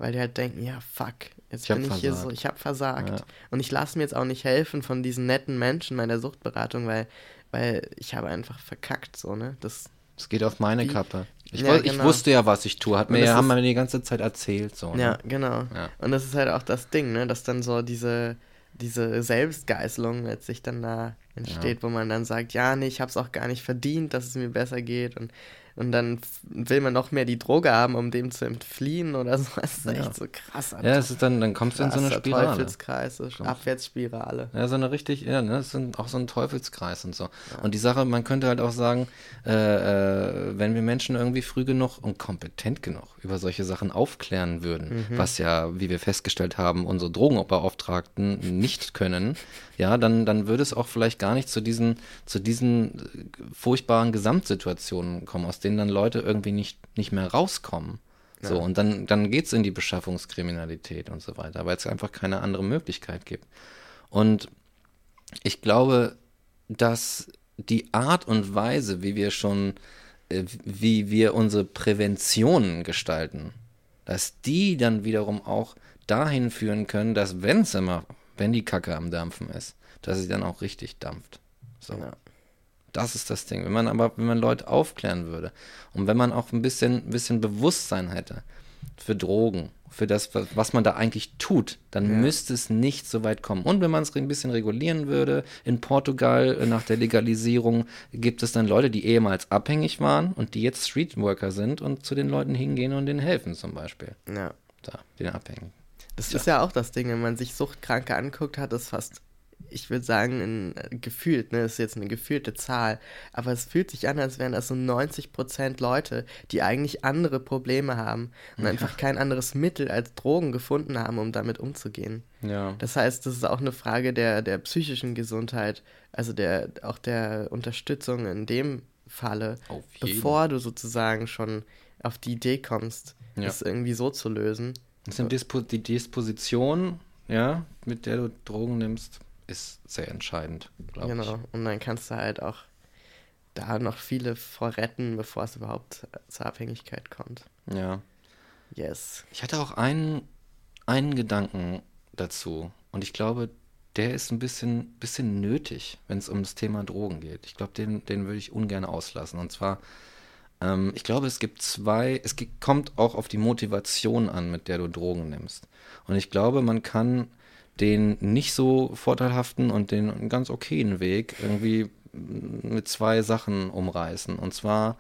Weil die halt denken, ja, fuck, jetzt Ich bin ich hier so, versagt. ich habe versagt. Ja. Und ich lasse mir jetzt auch nicht helfen von diesen netten Menschen meiner Suchtberatung, weil, weil ich habe einfach verkackt, so, ne? Das, Es geht auf meine Wie- Kappe. Ich, Ja, woll- ich genau. wusste ja, was ich tue. Hat mir, das haben wir die ganze Zeit erzählt. So, ne? ja, genau. Ja. Und das ist halt auch das Ding, ne? Dass dann so diese, diese Selbstgeißelung letztlich dann da entsteht, wo man dann sagt, ja, nee, ich habe es auch gar nicht verdient, dass es mir besser geht und Und dann will man noch mehr die Droge haben, um dem zu entfliehen oder so. Das ist echt so krass. Ja, es ist dann, dann kommst du in so eine Spirale. Teufelskreis, so Abwärtsspirale. Ja, so eine richtig, ja, ne, das ist auch so ein Teufelskreis und so. Und die Sache, man könnte halt auch sagen, äh, äh, wenn wir Menschen irgendwie früh genug und kompetent genug über solche Sachen aufklären würden, was ja, wie wir festgestellt haben, unsere Drogenbeauftragten nicht können, ja, dann, dann würde es auch vielleicht gar nicht zu diesen, zu diesen äh, furchtbaren Gesamtsituationen kommen, aus denen dann Leute irgendwie nicht, nicht mehr rauskommen. So, und dann, dann geht's in die Beschaffungskriminalität und so weiter, weil es einfach keine andere Möglichkeit gibt. Und ich glaube, dass die Art und Weise, wie wir schon, äh, wie wir unsere Präventionen gestalten, dass die dann wiederum auch dahin führen können, dass wenn es immer, wenn die Kacke am Dampfen ist, dass sie dann auch richtig dampft. So. Ja. Das ist das Ding. Wenn man aber, wenn man Leute aufklären würde und wenn man auch ein bisschen, ein bisschen Bewusstsein hätte für Drogen, für das, was, man da eigentlich tut, dann müsste es nicht so weit kommen. Und wenn man es ein bisschen regulieren würde, in Portugal äh, nach der Legalisierung gibt es dann Leute, die ehemals abhängig waren und die jetzt Streetworker sind und zu den Leuten hingehen und denen helfen zum Beispiel. Ja. Da, den Abhängigen. Das ist ja auch das Ding, wenn man sich Suchtkranke anguckt, hat es fast, ich würde sagen, in, äh, gefühlt, ne, das ist jetzt eine gefühlte Zahl, aber es fühlt sich an, als wären das so 90% Leute, die eigentlich andere Probleme haben und einfach kein anderes Mittel als Drogen gefunden haben, um damit umzugehen. Ja. Das heißt, das ist auch eine Frage der, der psychischen Gesundheit, also der, auch der Unterstützung in dem Falle, bevor du sozusagen schon auf die Idee kommst, Ja. es irgendwie so zu lösen. Das sind Dispo die Disposition, ja, mit der du Drogen nimmst, ist sehr entscheidend, glaube Genau. Und dann kannst du halt auch da noch viele vorretten, bevor es überhaupt zur Abhängigkeit kommt. ich. Ja. Yes. Ich hatte auch einen, einen Gedanken dazu und ich glaube, der ist ein bisschen, bisschen nötig, wenn es um das Thema Drogen geht. Ich glaube, den, den würde ich ungern auslassen. Und zwar, ähm, ich glaube, es gibt zwei, es gibt, kommt auch auf die Motivation an, mit der du Drogen nimmst. Und ich glaube, man kann den nicht so vorteilhaften und den ganz okayen Weg irgendwie mit zwei Sachen umreißen. Und zwar,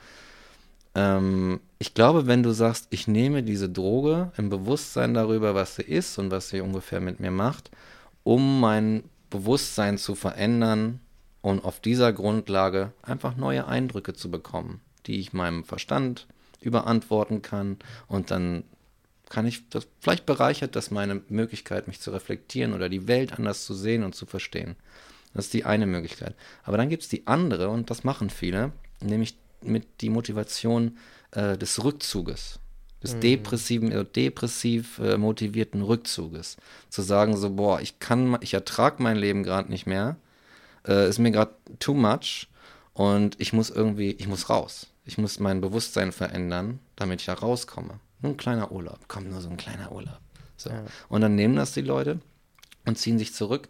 ähm, ich glaube, wenn du sagst, ich nehme diese Droge im Bewusstsein darüber, was sie ist und was sie ungefähr mit mir macht, um mein Bewusstsein zu verändern und auf dieser Grundlage einfach neue Eindrücke zu bekommen, die ich meinem Verstand überantworten kann und dann kann ich, das, vielleicht bereichert das meine Möglichkeit, mich zu reflektieren oder die Welt anders zu sehen und zu verstehen. Das ist die eine Möglichkeit. Aber dann gibt es die andere, und das machen viele, nämlich mit die Motivation äh, des Rückzuges, des depressiven, äh, depressiv äh, motivierten Rückzuges. Zu sagen so, boah, ich kann, ich ertrage mein Leben gerade nicht mehr, äh, ist mir gerade too much und ich muss irgendwie, ich muss raus. Ich muss mein Bewusstsein verändern, damit ich da rauskomme. Nur ein kleiner Urlaub, kommt nur so ein kleiner Urlaub. So. Ja. Und dann nehmen das die Leute und ziehen sich zurück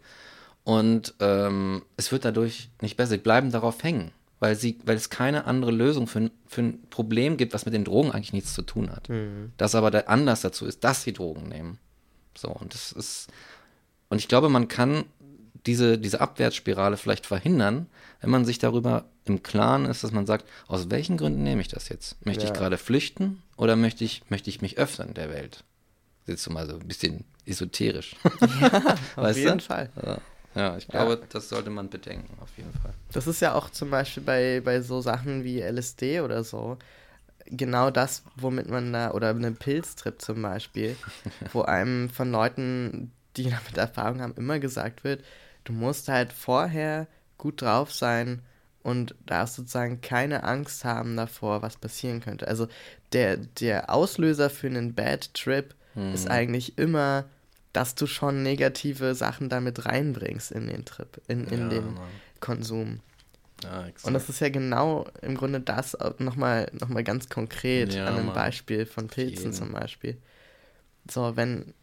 und ähm, es wird dadurch nicht besser. Sie bleiben darauf hängen, weil, sie, weil es keine andere Lösung für, ein- für ein Problem gibt, was mit den Drogen eigentlich nichts zu tun hat. Das aber der Anlass dazu ist, dass sie Drogen nehmen. So, und das ist, und ich glaube, man kann diese, diese Abwärtsspirale vielleicht verhindern, wenn man sich darüber im Klaren ist, dass man sagt, aus welchen Gründen nehme ich das jetzt? Möchte ich Ja. gerade flüchten oder möchte ich, möchte ich mich öffnen der Welt? Jetzt so mal so ein bisschen esoterisch. Auf jeden Fall. Ja, ja ich glaube, das sollte man bedenken, auf jeden Fall. Das ist ja auch zum Beispiel bei, bei so Sachen wie LSD oder so genau das, womit man da, oder eine Pilztrip zum Beispiel, wo einem von Leuten, die damit Erfahrung haben, immer gesagt wird, du musst halt vorher gut drauf sein und darfst sozusagen keine Angst haben davor, was passieren könnte. Also der, der Auslöser für einen Bad Trip ist eigentlich immer, dass du schon negative Sachen damit reinbringst in den Trip, in, in Ja, den Mann. Konsum. Ja. Und das ist ja genau im Grunde das nochmal noch mal ganz konkret Ja, an einem Mann. Beispiel von. Pilzen zum Beispiel. So, wenn,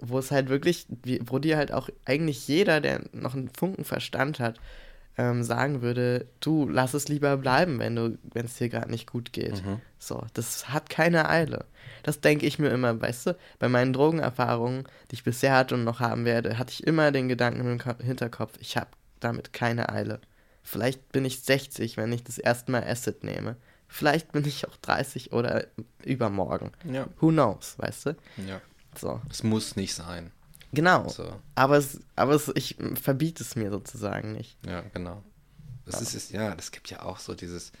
wo es halt wirklich, wo dir halt auch eigentlich jeder, der noch einen Funken Verstand hat, ähm, sagen würde, du, lass es lieber bleiben, wenn du, wenn es dir gerade nicht gut geht. Mhm. So, das hat keine Eile. Das denke ich mir immer, weißt du, bei meinen Drogenerfahrungen, die ich bisher hatte und noch haben werde, hatte ich immer den Gedanken im Ko- Hinterkopf, ich habe damit keine Eile. Vielleicht bin ich 60, wenn ich das erste Mal Acid nehme. Vielleicht bin ich auch 30 oder übermorgen. Ja. Who knows, weißt du? Ja. So. Es muss nicht sein. Genau. So. Aber, es, aber es, ich verbiete es mir sozusagen nicht. Ja, genau. Das ist es, ja, das gibt ja auch so dieses,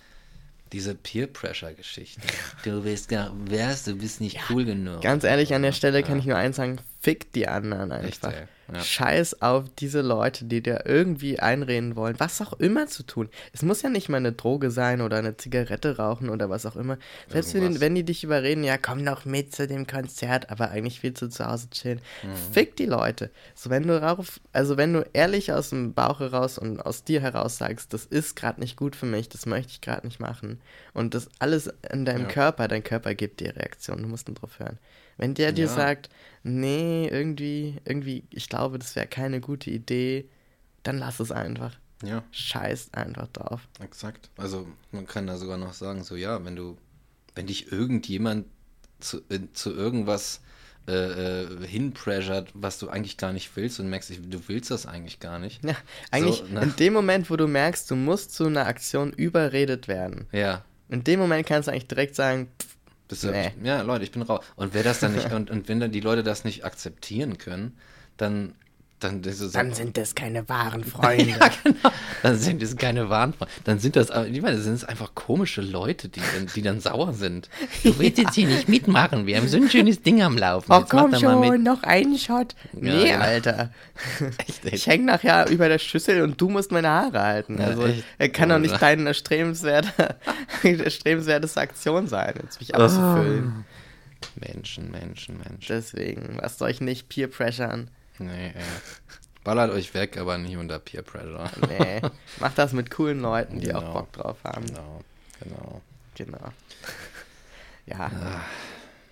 diese Peer-Pressure-Geschichte. Du bist gar, wärst, du bist nicht cool genug. Ganz ehrlich, an der Stelle kann Ja. ich nur eins sagen, fick die anderen Echt, einfach. ey. Ja. Scheiß auf diese Leute, die dir irgendwie einreden wollen, was auch immer zu tun. Es muss ja nicht mal eine Droge sein oder eine Zigarette rauchen oder was auch immer. Selbst wenn, wenn die dich überreden, ja, komm doch mit zu dem Konzert, aber eigentlich willst du zu Hause chillen. Mhm. Fick die Leute. So, wenn du rauf, also wenn du ehrlich aus dem Bauch heraus und aus dir heraus sagst, das ist gerade nicht gut für mich, das möchte ich gerade nicht machen. Und das alles in deinem Ja. Körper, dein Körper gibt dir Reaktion, du musst nur drauf hören. Wenn der dir Ja. sagt, nee, irgendwie, irgendwie, ich glaube, das wäre keine gute Idee, dann lass es einfach. Ja, Scheiß einfach drauf. exakt. Also man kann da sogar noch sagen, so ja, wenn du, wenn dich irgendjemand zu, äh, zu irgendwas äh, äh, hinpressert, was du eigentlich gar nicht willst und merkst, du willst das eigentlich gar nicht. Ja, eigentlich So, ne? in dem Moment, wo du merkst, du musst zu einer Aktion überredet werden, Ja, in dem Moment kannst du eigentlich direkt sagen, pff, Du, Nee. Ja, Leute, ich bin raus. Und wer das dann nicht, und, und wenn dann die Leute das nicht akzeptieren können, dann, dann, so- dann sind das keine wahren Freunde. ja, genau. Dann sind das keine Warnfragen. Dann sind das, ich meine, das sind einfach komische Leute, die dann, die dann sauer sind. Du willst jetzt hier nicht mitmachen. Wir haben so ein schönes Ding am Laufen. Oh Jetzt komm schon, mit. noch einen Shot. Nee, genau. Alter. Echt, echt. Ich häng nachher über der Schüssel und du musst meine Haare halten. Ja, also er kann doch nicht Oder? deine erstrebenswerte, erstrebenswerteste Aktion sein, jetzt mich auszufüllen. Menschen, Menschen, Menschen. Deswegen, lasst euch nicht peer pressuren. Nee, ey. Ballert euch weg, aber nicht unter Peer Pressure. Nee, macht das mit coolen Leuten, die auch Genau. Bock drauf haben. Genau, genau. Genau. Ja.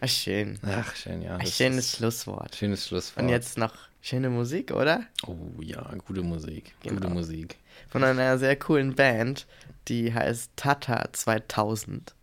Ah, schön. Ach, schön, ja. Ein schönes ist- Schlusswort. Schönes Schlusswort. Und jetzt noch schöne Musik, oder? Oh ja, gute Musik. Gute Genau. Musik. Von einer sehr coolen Band, die heißt Tata 2000.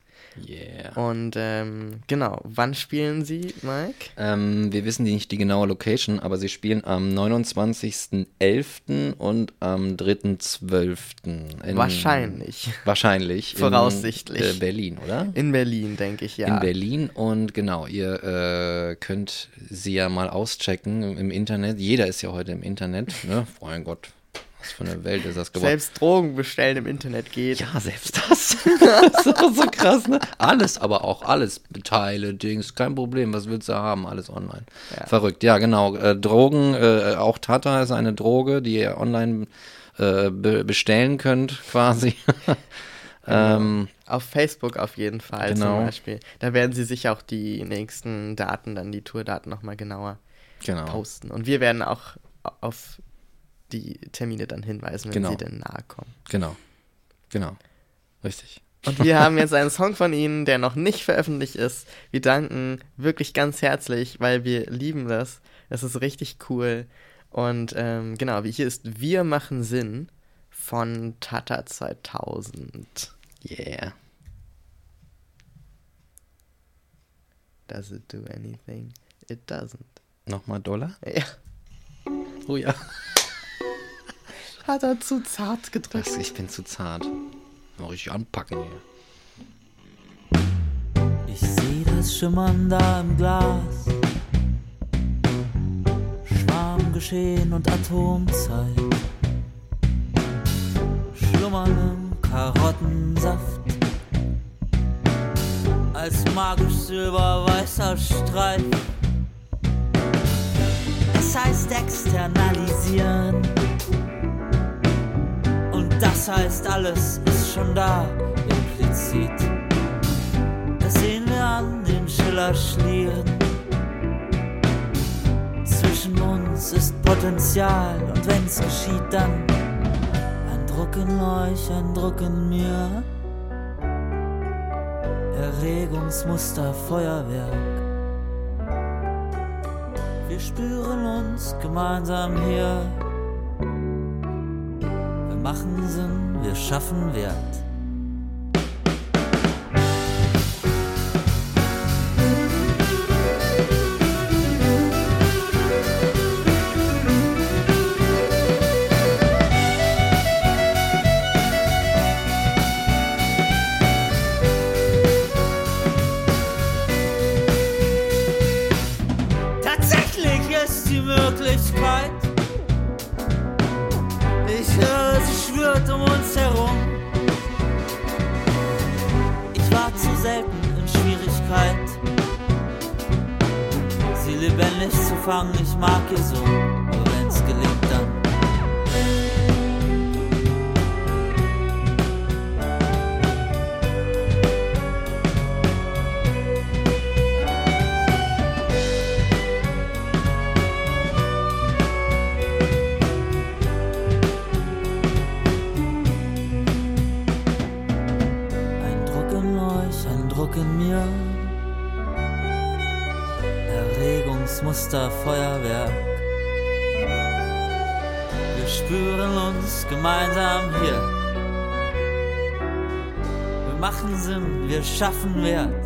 Yeah. Und ähm, genau, wann spielen sie, Mike? Ähm, wir wissen nicht die genaue Location, aber sie spielen am 29.11. und am 3.12. in- Wahrscheinlich. Wahrscheinlich. Voraussichtlich. In äh, Berlin, oder? In Berlin, denke ich, ja. In Berlin und genau, ihr äh, könnt sie ja mal auschecken im, im Internet. Jeder ist ja heute im Internet, ne? Mein Gott, was für eine Welt ist das geworden. Selbst Drogen bestellen im Internet geht. Ja, selbst das. das ist auch so krass, ne? Alles, aber auch alles. Teile, Dings, kein Problem. Was willst du haben? Alles online. Ja. Verrückt, ja, genau. Äh, Drogen, äh, auch Tata ist eine Droge, die ihr online äh, be bestellen könnt, quasi. ähm, Auf Facebook auf jeden Fall Genau. zum Beispiel. Da werden sie sicher auch die nächsten Daten, dann die Tourdaten nochmal genauer genau. posten. Und wir werden auch auf die Termine dann hinweisen, wenn Genau. sie denn nahe kommen. Genau. Genau. Richtig. Und wir haben jetzt einen Song von ihnen, der noch nicht veröffentlicht ist. Wir danken wirklich ganz herzlich, weil wir lieben das. Das ist richtig cool. Und ähm, genau, wie hier ist Wir machen Sinn von Tata 2000. Yeah. Does it do anything? It doesn't. Nochmal Dollar? Ja, Oh ja. hat er zu zart gedrückt. Ich bin zu zart. Mal richtig anpacken hier. Ich seh das Schimmern da im Glas. Schwarmgeschehen und Atomzeit. Schlummern im Karottensaft. Als magisch silberweißer Streif. Es heißt externalisieren. Und das heißt, alles ist schon da, implizit. Das sehen wir an den Schillerschlieren. Zwischen uns ist Potenzial und wenn's geschieht, dann ein Druck in euch, ein Druck in mir. Erregungsmuster, Feuerwerk. Wir spüren uns gemeinsam hier. Wir machen Sinn, wir schaffen Wert. sind, wir schaffen Wert.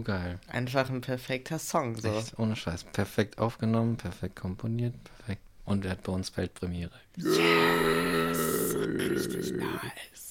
geil. Einfach ein perfekter Song. So. Echt, ohne Scheiß. Perfekt aufgenommen, perfekt komponiert, perfekt. Und er hat bei uns Weltpremiere. Yes! yes. Richtig nice.